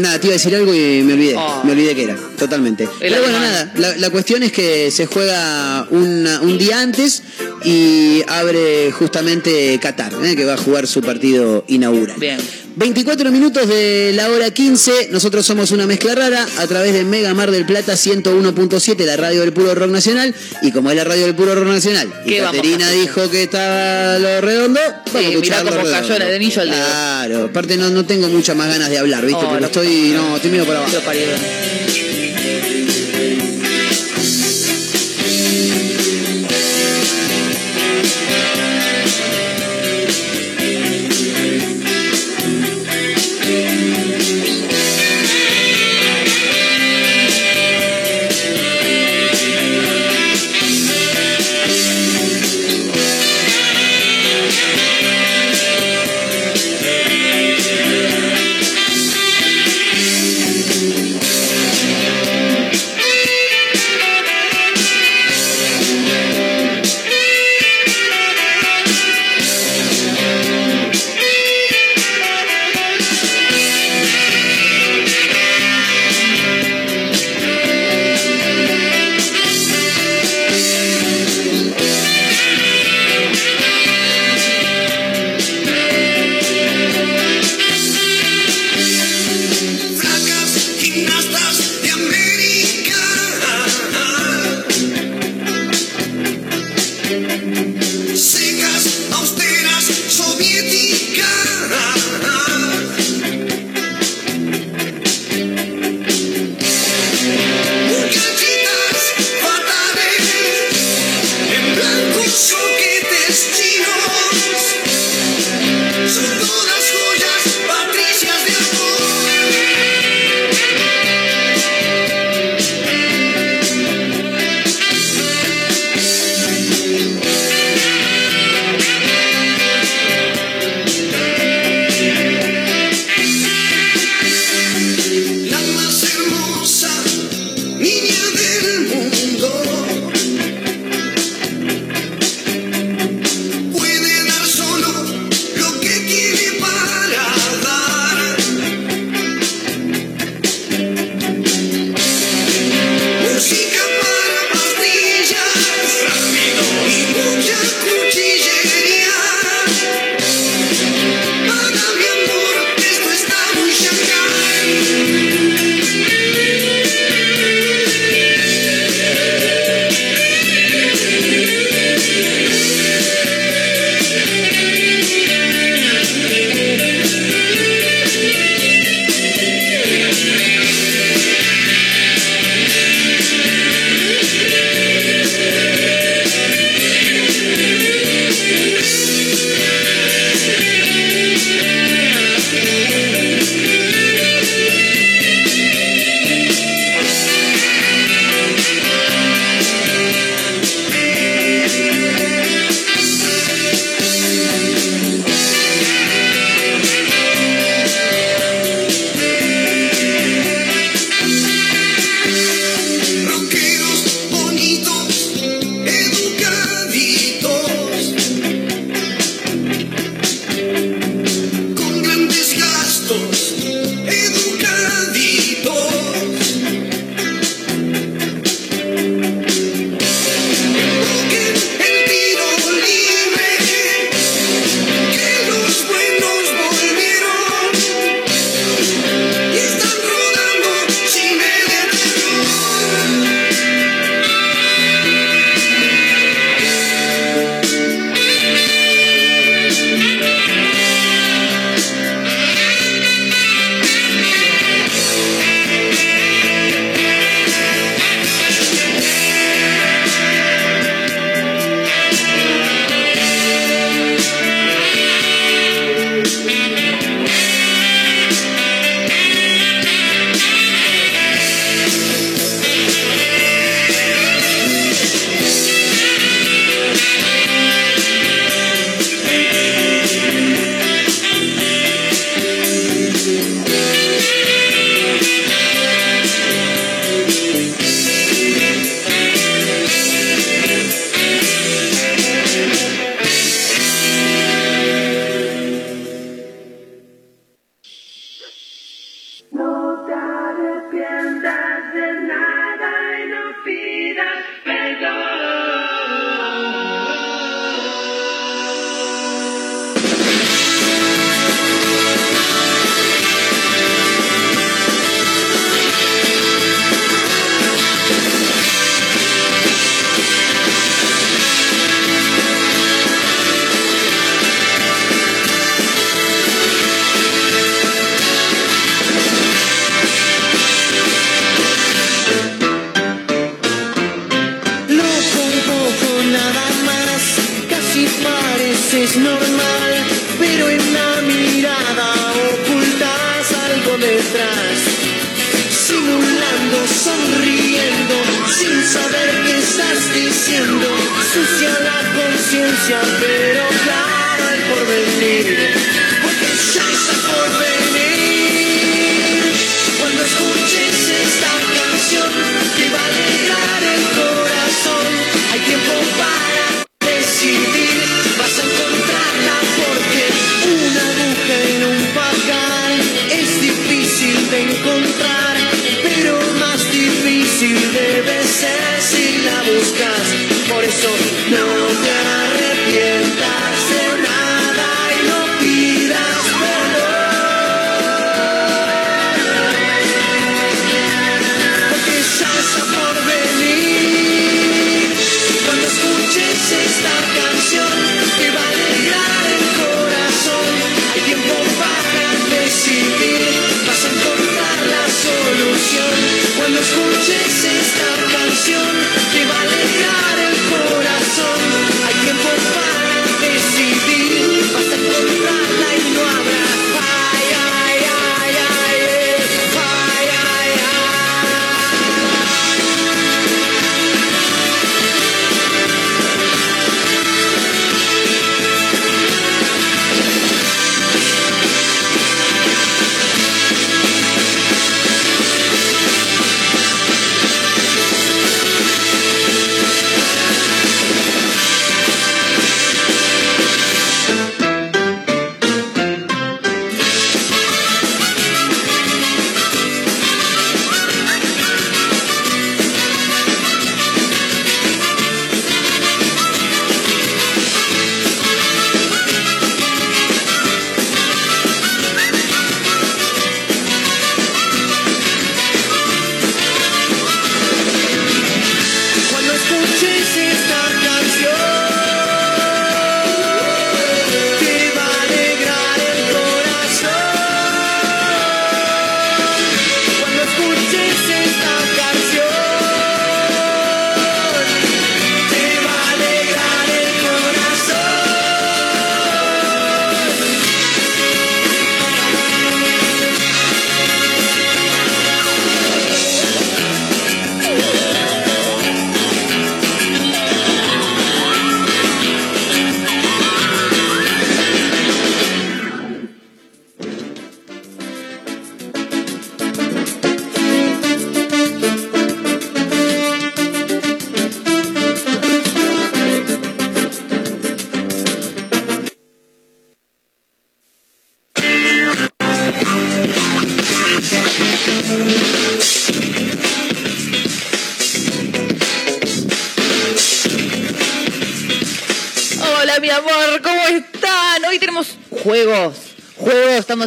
nada, te iba a decir algo y me olvidé. Oh. Me olvidé que era, totalmente. Pero bueno, nada, la, la cuestión es que se juega una- un día antes y abre justamente Qatar, eh, que va a jugar su partido inaugural. Bien. 24 minutos de la hora 15, nosotros somos una mezcla rara a través de Mega Mar del Plata 101.7, la radio del puro rock nacional. Y como es la radio del puro rock nacional, y ¿Qué vamos a Caterina dijo que estaba lo redondo, vamos a mirá escuchar lo cómo cayó el anillo al dedo. Claro, aparte no, no tengo muchas más ganas de hablar, ¿viste? Oh, Porque la estoy, no, estoy medio por abajo.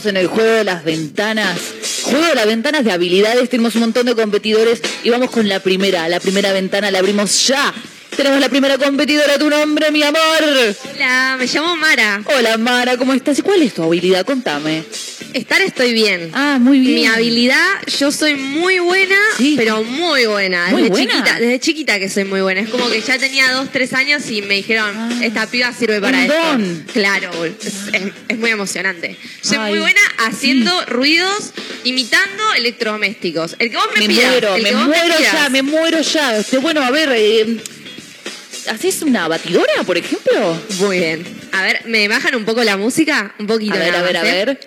Estamos en el juego de las ventanas. Juego de las ventanas de habilidades. Tenemos un montón de competidores y vamos con la primera. La primera ventana la abrimos ya. Tenemos la primera competidora, tu nombre, mi amor. Hola, me llamo Mara. Hola, Mara, ¿cómo estás? ¿Y cuál es tu habilidad? Contame. Estar estoy bien. Ah, muy bien. Mi habilidad, yo soy muy buena, Sí. pero muy buena. Muy desde buena. chiquita, desde chiquita que soy muy buena. Es como que ya tenía dos, tres años y me dijeron, esta piba sirve para Ah. Esto. don. Claro, es, es- es muy emocionante. Soy Ay. muy buena haciendo ruidos, imitando electrodomésticos. El que vos me, Me pidas, muero, el me vos muero ya, me muero ya. Este, bueno, a ver, eh, ¿haces una batidora, por ejemplo? Muy bien. A ver, ¿me bajan un poco la música? Un poquito A ver, a nada ver, a ¿eh? ver.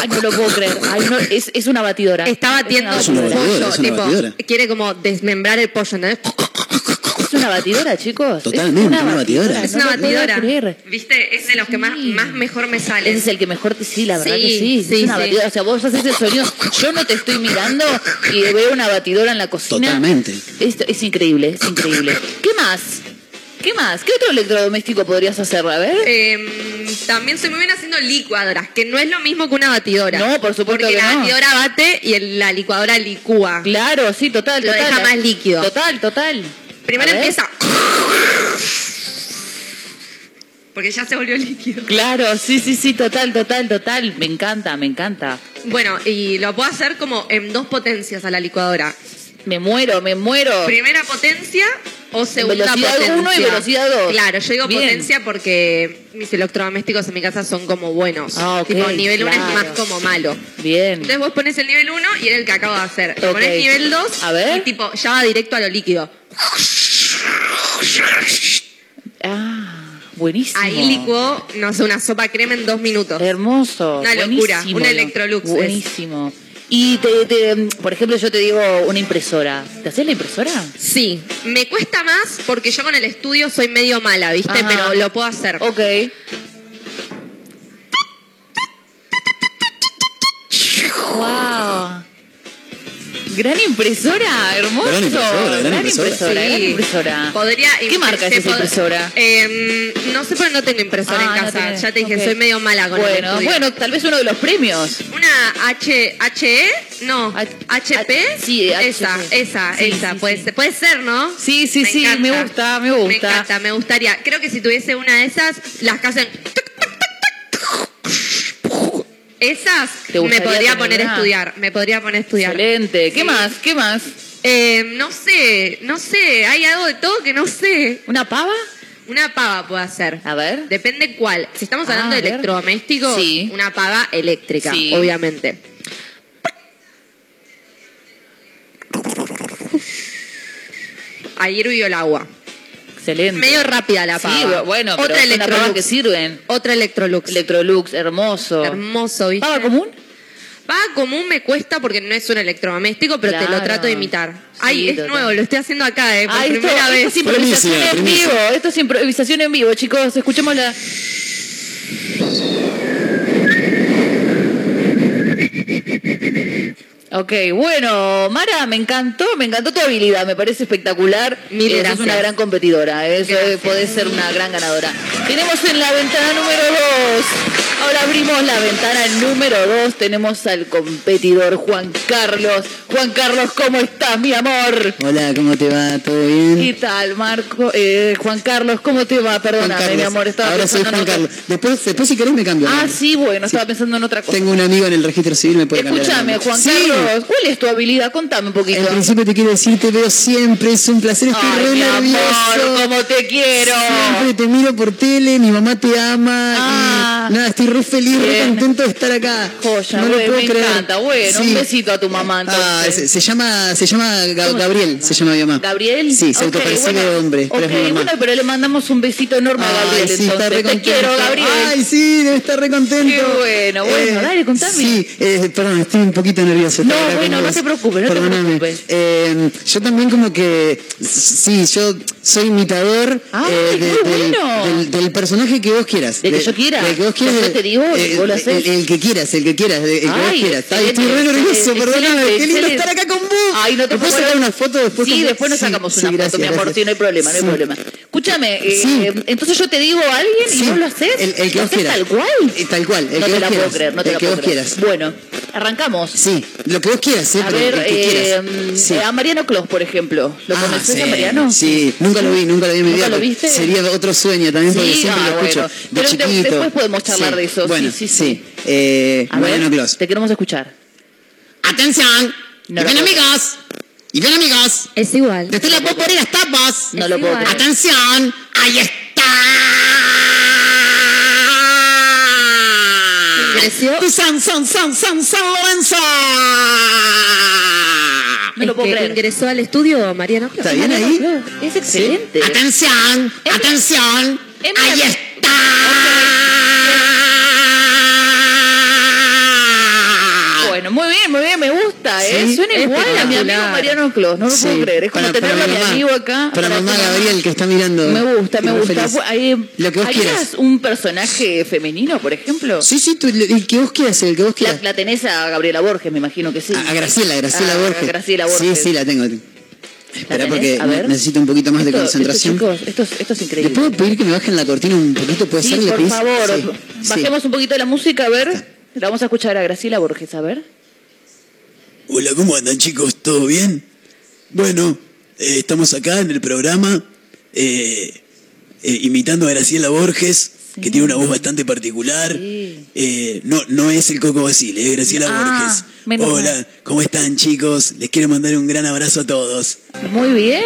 Ay, no lo puedo creer. Ay, no, es, es una batidora. Está batiendo Es un una batidora, pollo, es una tipo, batidora. quiere como desmembrar el pollo. Es una batidora, chicos. Totalmente, una batidora. Es una batidora. ¿Viste? Es de los que más, Sí. más mejor me sale. Ese es el que mejor te sí, la verdad Sí, que sí. sí, es una sí. batidora. O sea, vos haces el sonido. Yo no te estoy mirando y veo una batidora en la cocina. Totalmente. Esto es increíble, es increíble. ¿Qué más? ¿Qué más? ¿Qué otro electrodoméstico podrías hacer? A ver. Em, también soy muy bien haciendo licuadoras, que no es lo mismo que una batidora. No, por supuesto Porque que la no. batidora bate y el- la licuadora licúa. Claro, sí, total, Lo total. deja más líquido. Total, total. Primero A ver. empieza. Porque ya se volvió líquido. Claro, sí, sí, sí, total, total, total. Me encanta, me encanta. Bueno, y lo puedo hacer como en dos potencias a la licuadora. Me muero, me muero. Primera potencia o segunda Velocidad potencia. uno y velocidad dos. Claro, yo digo Bien. potencia porque mis electrodomésticos en mi casa son como buenos. Ah, ok, tipo, nivel 1 claro. es más como malo. Bien. Entonces vos pones el nivel 1 y era el que acabo de hacer. Le Ok. Pones nivel 2 A ver. y tipo, ya va directo a lo líquido. Ah, buenísimo. Ahí licuó, no sé, una sopa crema en dos minutos. Hermoso. Una locura, buenísimo, ¿no? Electrolux es. Y, te, te- por ejemplo, yo te digo una impresora. ¿Te haces la impresora? Sí, me cuesta más porque yo con el estudio soy medio mala, ¿viste? Ajá. Pero lo puedo hacer. Ok. Gran impresora, hermoso. Gran impresora, gran impresora. impresora, Sí. gran impresora. Podría ¿Qué marca es esa impresora? Eh, no sé por qué no tengo impresora Ah, en casa. ya te dije, soy medio mala con el Bueno, estudio. bueno, tal vez uno de los premios. Una H, HE, no, H- HP, sí, esa, HP. esa, Sí, esa, sí, puede, sí. ser, puede ser, ¿no? Sí, sí, sí, encanta. me gusta, me gusta. Me encanta, me gustaría. Creo que si tuviese una de esas, las que hacen... Esas ¿Te me podría poner a estudiar, me podría poner a estudiar. Excelente. ¿Qué Sí. más? ¿Qué más? Eh, no sé, no sé, hay algo de todo que no sé. ¿Una pava? Una pava puedo hacer. A ver. Depende cuál. Si estamos Ah, hablando a de ver. electrodomésticos, Sí. una pava eléctrica, Sí. obviamente. Ahí hirvió el agua. Excelente. Medio rápida la Sí, pava. bueno, pero Otra son las pavas que sirven. Otra Electrolux. Electrolux, hermoso. Hermoso, ¿viste? ¿Pava común? Pava común me cuesta porque no es un electrodoméstico, pero te lo trato de imitar. Ay, Sí, es total. nuevo, lo estoy haciendo acá, ¿eh? Por Ah, esto, primera esto vez. es improvisación Primicia, en primicia. vivo. Esto es improvisación en vivo, chicos. Escuchemos la. Ok, bueno, Mara, me encantó, me encantó tu habilidad, me parece espectacular. Mil Eh, sos gracias. una gran competidora, eso Gracias. podés ser una gran ganadora. Tenemos en la ventana número 2, ahora abrimos la ventana número 2, tenemos al competidor Juan Carlos. Juan Carlos, ¿cómo estás, mi amor? Hola, ¿cómo te va? ¿Todo bien? ¿Qué tal, Marco? Eh, Juan Carlos, ¿cómo te va? Perdóname, Carlos. mi amor. Estaba Ahora soy pensando en otra- Carlos. Después, después si querés me cambio. Ah, sí, bueno, estaba pensando en otra cosa. Tengo un amigo en el registro civil, me puede cambiar. el Escúchame, nombre. Juan Sí. Carlos, ¿cuál es tu habilidad? Contame un poquito. En principio te quiero decir, te veo siempre, es un placer, estoy Ay, re mi nervioso. amor, cómo te quiero. Siempre te miro por tele, mi mamá te ama Ah. y nada, estoy re feliz, re Bien. contento de estar acá. Joya, no lo bueno, puedo me creer. encanta. Bueno, Sí. un besito a tu mamá entonces. Ah, se, se llama, se llama. Gabriel, se llama mi mamá. ¿Gabriel? Sí, se Ok, autopercibe bueno. hombre, pero es mi Ok, mamá. bueno, pero le mandamos un besito enorme a Gabriel Ay, sí, está re Te quiero, Gabriel. Ay, sí, debe estar re contento. Qué bueno, bueno, dale, contame. Sí, eh, perdón, estoy un poquito nervioso. No, bueno, no vos. te preocupes, no te Perdóname. preocupes. Eh, yo también como que, sí, yo soy imitador Ay, eh, de- del, bueno. del- del personaje que vos quieras. ¿Del que De- yo quiera? Del que vos quieras. Yo te digo, eh, vos lo el- hacés. El, el que quieras, el que quieras, el que vos Ay, quieras. Ay, estoy re nervioso, perdóname. Qué lindo estar acá con vos. Ay, no te ¿Me puedes preocupes. sacar una foto después? Sí, después nos sacamos sí, una foto, gracias, mi amor. Sí, no hay problema, no hay problema. Escúchame, eh, entonces yo te digo a alguien y vos lo haces. El, el que ¿Lo vos haces quieras. tal cual? Eh, tal cual, el no que te vos la puedo creer, no te la que puedo vos creer. Bueno, arrancamos. Sí, lo que vos quieras, ¿eh? A pero ver, que eh, quieras. Sí. eh, a Mariano Clos, por ejemplo. ¿Lo Ah, conoces sí, a Mariano? Sí, nunca lo vi, nunca lo vi en mi ¿Nunca vida. lo viste? Sería otro sueño también porque Sí, siempre ah, lo escucho bueno. de Pero chiquito. después podemos charlar Sí, de eso, sí, Bueno, sí, sí. Eh, A Mariano Clos. te queremos escuchar. Atención, No y puedo amigos, y bien amigos, Es igual. desde la poner las tapas. No lo puedo creer. Atención, ahí está. Ingresó. Tu San, San, San, San, San Lorenzo. No lo puedo que creer. ingresó al estudio Mariano. ¿Está bien ahí? Es excelente. Atención, atención, Es ahí está. Bueno, muy bien, muy bien, me gusta. ¿Eh? Sí. Suena igual a mi amigo. Mariano Clos. No lo puedo Sí. creer. Es como Para- para tenerlo a mi amigo acá. Para mamá tu Gabriel, que está mirando. Me gusta, me gusta. Ahí- Lo que vos ¿Harías quieras. un personaje femenino, por ejemplo? Sí, sí, tú, el que vos quieras, el que vos La, quieras. la tenés a Gabriela Borges, me imagino que sí. A, Graciela, Graciela Ah, Borges. Graciela Borges. Sí, sí, la tengo. ¿La Espera porque necesito un poquito más de concentración. Esto, chicos, esto, es- esto es ¿Le increíble. puedo pedir que me bajen la cortina un poquito? ¿Puede Sí, por favor. Sí, sí. Bajemos un poquito la música, a ver. La vamos a escuchar a Graciela Borges, a ver. Hola, ¿cómo andan chicos? ¿Todo bien? Bueno, eh, estamos acá en el programa eh, eh, imitando a Graciela Borges, que tiene una voz bastante particular. Sí. No, no es el Coco Basile, es Graciela Ah, Borges. Hola, mal. ¿cómo están chicos? Les quiero mandar un gran abrazo a todos. Muy bien,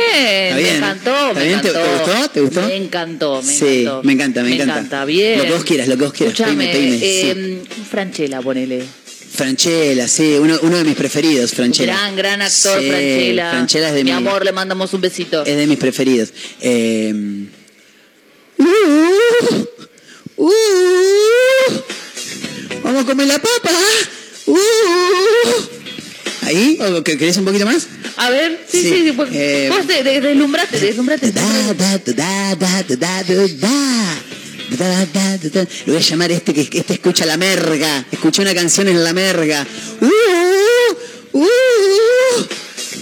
bien, me encantó, ¿está me bien? ¿Te- encantó. te gustó? ¿Te gustó? Me encantó, me Sí, encantó. me encanta, me encanta. bien. Lo que vos quieras, lo que vos quieras. Eh, Franchella, ponele. Franchella, sí, uno, uno de mis preferidos, Franchella. Gran, gran actor, Sí, Franchella. Franchella es de mi mi- amor, le mandamos un besito. Es de mis preferidos. Eh, uh, uh, vamos a comer la papa. Uh, ¿Ahí? ¿O que- ¿Querés un poquito más? A ver, sí, Sí, sí, pues, eh, vos de, de- deslumbrate, deslumbrate. Da, da, da, Lo voy a llamar este que este escucha la merga. Escuché una canción en la merga. Uh, uh.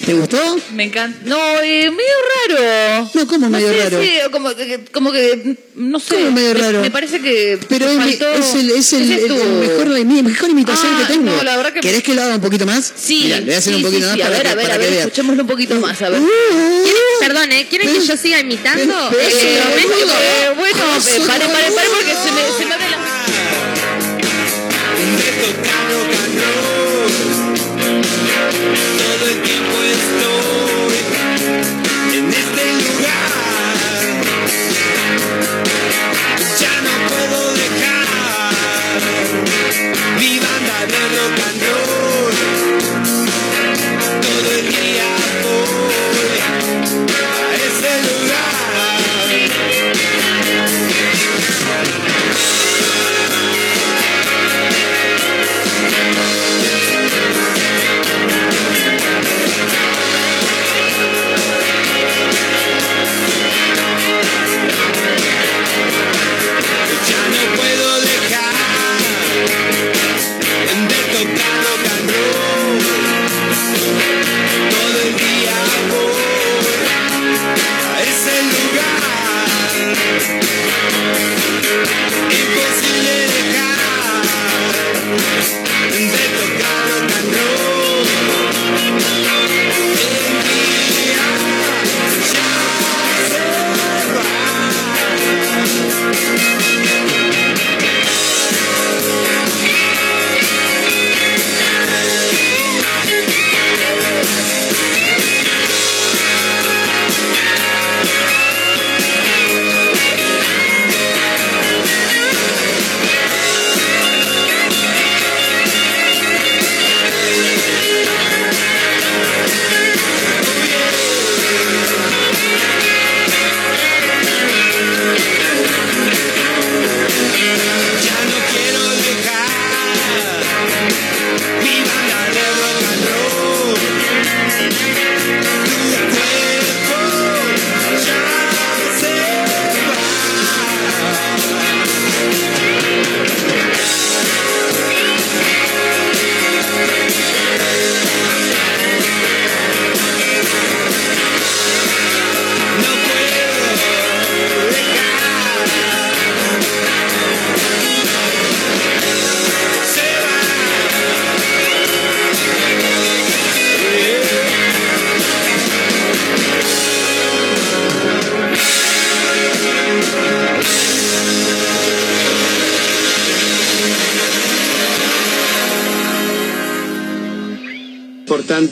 ¿Te gustó? Me encanta. No, eh, medio raro. No, ¿cómo medio sé, raro? Sí, como, que- como que, no sé. ¿Cómo medio me- raro? Me, parece que. Pero es, faltó- es el, es el- el- el mejor, mi mejor imitación Ah, que tengo. no, la verdad que- ¿Querés que lo haga un poquito más? Sí, Mirá, le voy a hacer sí, un poquito sí, más sí. para a ver, que, a ver, para a ver, escuchémoslo un poquito más, a ver. ¿Quieren, perdón, ¿eh? ¿Quieren que yo siga imitando? Eh, bueno, pare, pare, pare, porque se me, se me abre la...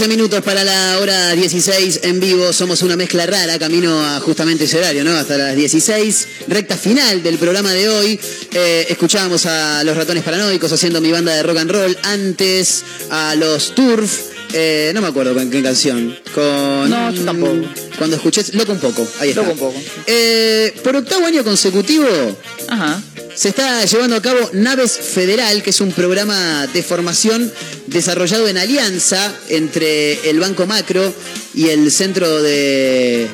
11 minutos para la hora 16 en vivo. Somos una mezcla rara, camino a justamente ese horario, ¿no? Hasta las 16. Recta final del programa de hoy. Eh, escuchábamos a los ratones paranoicos haciendo mi banda de rock and roll. Antes a los Turf. eh, no me acuerdo con qué canción. Con. No, yo tampoco. Cuando escuché. Loco un poco. Ahí está. Loco un poco. Eh, por octavo año consecutivo. Ajá. Se está llevando a cabo Naves Federal, que es un programa de formación desarrollado en alianza entre el Banco Macro y el Centro de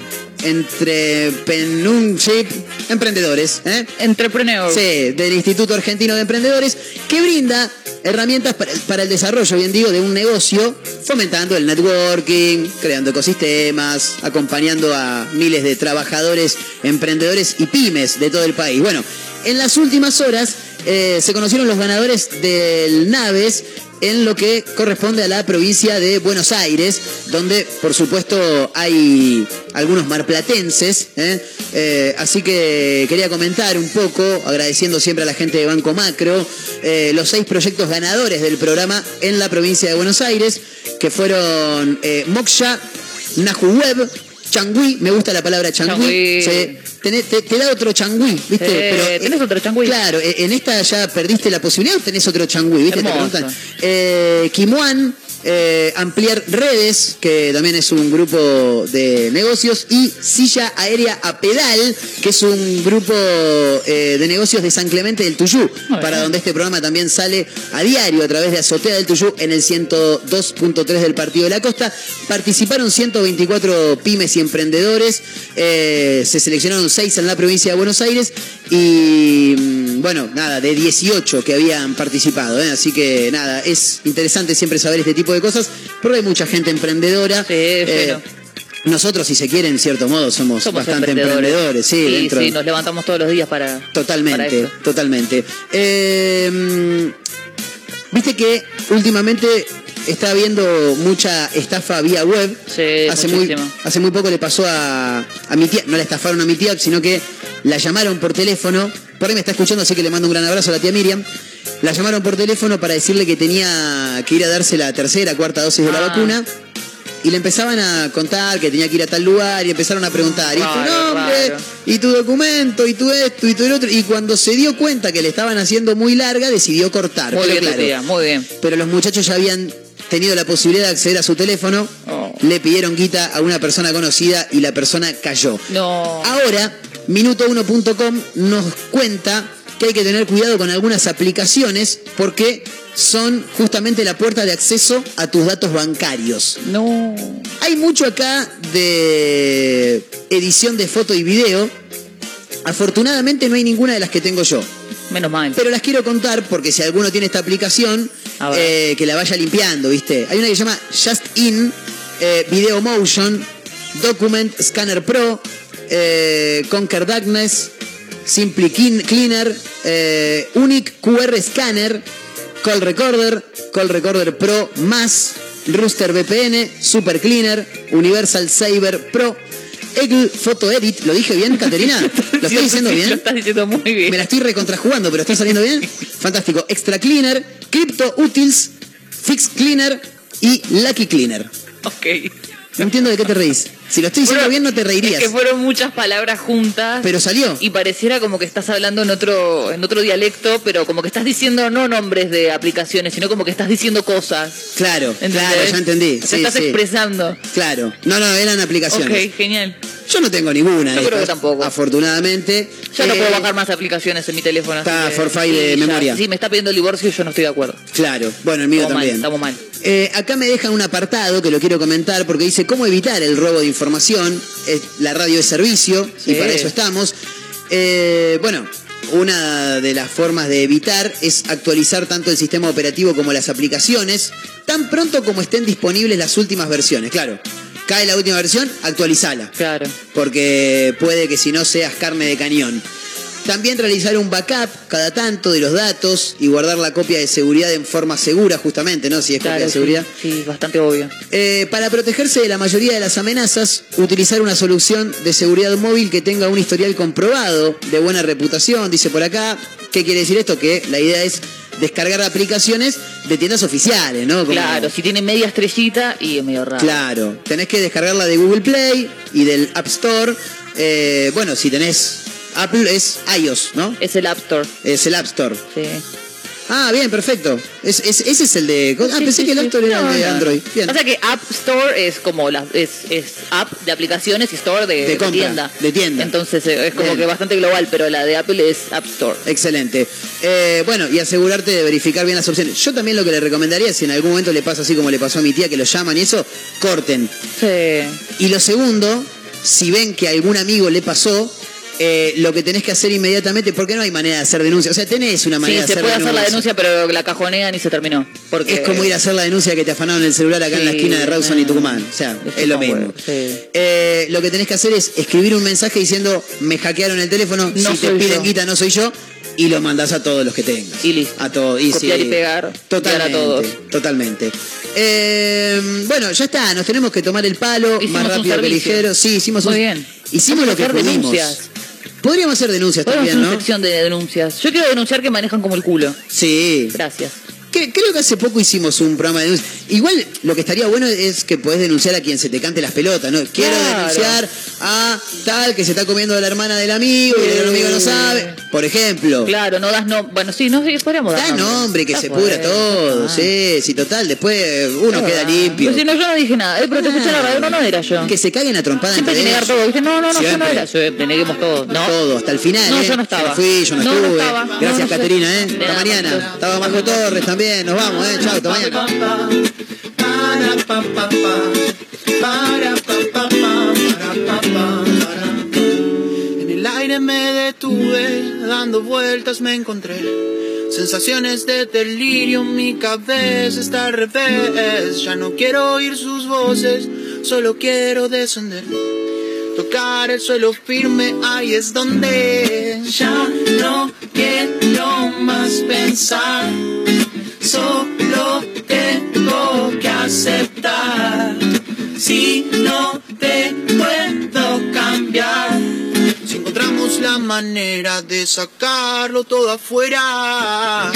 entre Penunchip Emprendedores, ¿eh? Entrepreneur. Sí, del Instituto Argentino de Emprendedores, que brinda herramientas para, para el desarrollo, bien digo, de un negocio, fomentando el networking, creando ecosistemas, acompañando a miles de trabajadores, emprendedores y pymes de todo el país. Bueno, en las últimas horas eh, se conocieron los ganadores del Naves en lo que corresponde a la provincia de Buenos Aires, donde por supuesto hay algunos marplatenses, ¿eh? Eh, así que quería comentar un poco, agradeciendo siempre a la gente de Banco Macro, eh, los seis proyectos ganadores del programa en la provincia de Buenos Aires, que fueron Moksha, Nahuweb, Changui, me gusta la palabra tenés- te, te da otro changui, ¿viste? Eh, ¿tenés otro changui? Claro, eh, en esta ya perdiste la posibilidad o tenés otro changui, ¿viste? Te preguntan. Eh, Kimuan, eh, Ampliar Redes, que también es un grupo de negocios, y Silla Aérea a Pedal, que es un grupo eh, de negocios de San Clemente del Tuyú, para donde este programa también sale a diario a través de Azotea del Tuyú en el 102.3 del Partido de la Costa. Participaron 124 pymes y emprendedores, eh, se seleccionaron 6 en la provincia de Buenos Aires y mm, bueno, nada, de 18 que habían participado, ¿eh? así que nada, es interesante siempre saber este tipo de cosas, porque hay mucha gente emprendedora. Sí, Eh, pero- nosotros, si se quiere, en cierto modo, somos, Somos bastante emprendedores. emprendedores, sí, sí, dentro sí, nos levantamos todos los días para. para Totalmente, esto. totalmente. Eh, mm, Viste que últimamente está habiendo mucha estafa vía web. Sí, hace muy, hace muy poco le pasó a, a mi tía, no la estafaron a mi tía, sino que la llamaron por teléfono. Por ahí me está escuchando, así que le mando un gran abrazo a la tía Miriam. La llamaron por teléfono para decirle que tenía que ir a darse la tercera, cuarta dosis de la Ah. vacuna. Y le empezaban a contar que tenía que ir a tal lugar y empezaron a preguntar, ¿y tu nombre? raro. ¿Y tu documento? ¿Y tu esto? ¿Y tu el otro? Y cuando se dio cuenta que le estaban haciendo muy larga, decidió cortar. Muy Pero bien, claro, tía, muy bien. pero los muchachos ya habían tenido la posibilidad de acceder a su teléfono, Oh. le pidieron guita a una persona conocida y la persona cayó. No. Ahora, minuto1.com nos cuenta que hay que tener cuidado con algunas aplicaciones porque son justamente la puerta de acceso a tus datos bancarios. No. Hay mucho acá de edición de foto y video. Afortunadamente no hay ninguna de las que tengo yo. Menos mal. Pero las quiero contar porque si alguno tiene esta aplicación. Eh, que la vaya limpiando, ¿viste? Hay una que se llama Just In, eh, Video Motion, Document Scanner Pro, eh, Conquer Darkness, Simply Clean- Cleaner, Unique QR Scanner, Call Recorder, Call Recorder Pro más, Rooster VPN, Super Cleaner, Universal Saber Pro, Eagle Photo Edit. ¿Lo dije bien, Caterina? [LAUGHS] ¿Lo estoy diciendo Lo bien? estás diciendo muy bien. Me la estoy recontrajugando, pero está saliendo bien. [LAUGHS] Fantástico. Extra Cleaner, Crypto Utils, Fix Cleaner y Lucky Cleaner. Ok. No entiendo de qué te reís. Si lo estoy diciendo Fueron- bien, no te reirías. Es que fueron muchas palabras juntas. Pero salió. Y pareciera como que estás hablando en otro, en otro dialecto, pero como que estás diciendo no nombres de aplicaciones, sino como que estás diciendo cosas. Claro, ¿entendés? claro, ya entendí. Te Sí, estás sí. expresando. Claro. No, no, eran aplicaciones. Ok, genial. Yo no tengo ninguna. Yo de creo que tampoco. Afortunadamente. Ya no Eh, puedo bajar más aplicaciones en mi teléfono. está forfait de sí, ya. memoria. Sí, me está pidiendo el divorcio y yo no estoy de acuerdo. Claro. Bueno, el mío Estamos mal, también. estamos mal. Eh, acá me dejan un apartado que lo quiero comentar porque dice cómo evitar el robo de información. Es- la radio es servicio y para eso estamos. Eh, bueno, una de las formas de evitar es actualizar tanto el sistema operativo como las aplicaciones tan pronto como estén disponibles las últimas versiones. Claro, cae la última versión, actualizala. Claro. Porque puede que si no seas carne de cañón. También realizar un backup cada tanto de los datos y guardar la copia de seguridad en forma segura, justamente, ¿no? Si es copia de sí, seguridad. sí, bastante obvio. Eh, para protegerse de la mayoría de las amenazas, utilizar una solución de seguridad móvil que tenga un historial comprobado de buena reputación, dice por acá. ¿Qué quiere decir esto? Que la idea es descargar aplicaciones de tiendas oficiales, ¿no? Como- Claro, si tiene media estrellita y es medio raro. Claro, tenés que descargarla de Google Play y del App Store. Eh, bueno, si tenés Apple es iOS, ¿no? Es el App Store. Es el App Store. Sí. Ah, bien, perfecto. Es, es- ese es el de... Ah, Sí, pensé sí, que el. App Store era No, el de. Android. Bien. O sea que App Store es como la, es, es app de aplicaciones y store de, De compra, tienda. de tienda. Entonces eh, es como Bien. que bastante global, pero la de Apple es App Store. Excelente. Eh, bueno, y asegurarte de verificar bien las opciones. Yo también lo que le recomendaría, si en algún momento le pasa así como le pasó a mi tía, que lo llaman y eso, corten. Sí. Y lo segundo, si ven que a algún amigo le pasó, eh, lo que tenés que hacer inmediatamente, porque no hay manera de hacer denuncia. O sea, tenés una Sí, manera de se hacer puede hacer la denuncia, pero la cajonean y se terminó. Porque Es como ir a hacer la denuncia que te afanaron el celular acá en la Sí, esquina de Rawson y. Tucumán. O sea, es lo mismo. sí. Eh, lo que tenés que hacer es escribir un mensaje diciendo me hackearon el teléfono, No si te piden yo. guita no soy yo, y lo mandás a todos los que tengas. Y listo. A todos. Y Copiar sí, y pegar, Totalmente. enviar a todos. Totalmente. Eh, bueno, ya está, nos tenemos que tomar el palo, Hicimos más rápido que ligero. Sí, hicimos Muy un- bien. Hicimos Vamos lo que pudimos. denuncias. Podríamos hacer denuncias Podemos hacer también, una ¿no? sección de denuncias. Yo quiero denunciar que manejan como el culo. Sí. Gracias. Que- creo que hace poco hicimos un programa de denuncia. Igual lo que estaría bueno es que podés denunciar a quien se te cante las pelotas, ¿no? Quiero Claro. denunciar a tal que se está comiendo a la hermana del amigo y el amigo no sabe. Por ejemplo. Claro, no das no. Bueno, sí, no podríamos dar. Da nombre, que Ya se pudra todo. está. Sí, sí, total. Después uno Ya queda limpio. Pues si no, yo no dije nada. Eh, pero te escuché la radio, no, no era yo. Que se caguen a trompada Siempre que entre negar todo. ¿viste? No, no, no, yo no era. Yo, eh, neguemos todo. No. Todo, hasta el final. No, ¿eh? yo no estaba. me fui, yo no, No, no estuve. estaba. No, Gracias, no. Caterina, ¿eh? Hasta mañana. Estaba Marco Torres también. Nos vamos, ¿eh? Chao, hasta mañana. En el aire me detuve, dando vueltas me encontré. Sensaciones de delirio, mi cabeza está al revés. Ya no quiero oír sus voces, solo quiero descender. Tocar el suelo firme, ahí es donde ya no quiero pensar. Solo tengo que aceptar. Si no te puedo cambiar. La manera de sacarlo todo afuera.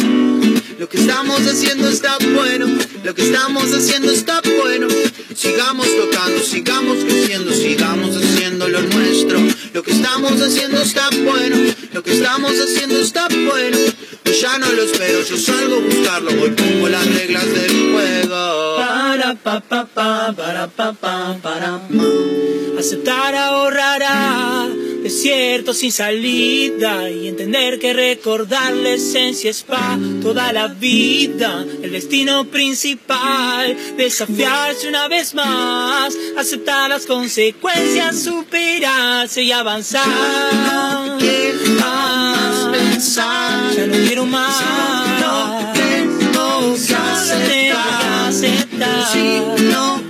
Lo que estamos haciendo está bueno, lo que estamos haciendo está bueno. Sigamos tocando, sigamos creciendo, sigamos haciendo lo nuestro. Lo que estamos haciendo está bueno, lo que estamos haciendo está bueno. Yo ya no lo espero, yo salgo a buscarlo, hoy pongo las reglas del juego. Para pa pa pa para pa pa para pa. Aceptar ahorrará desierto sin salida y entender que recordar la esencia es pa' toda la vida. El destino principal, desafiarse una vez más, aceptar las consecuencias, superarse y avanzar. Ya no quiero más pensar, ya no quiero más. No tengo que aceptar, si no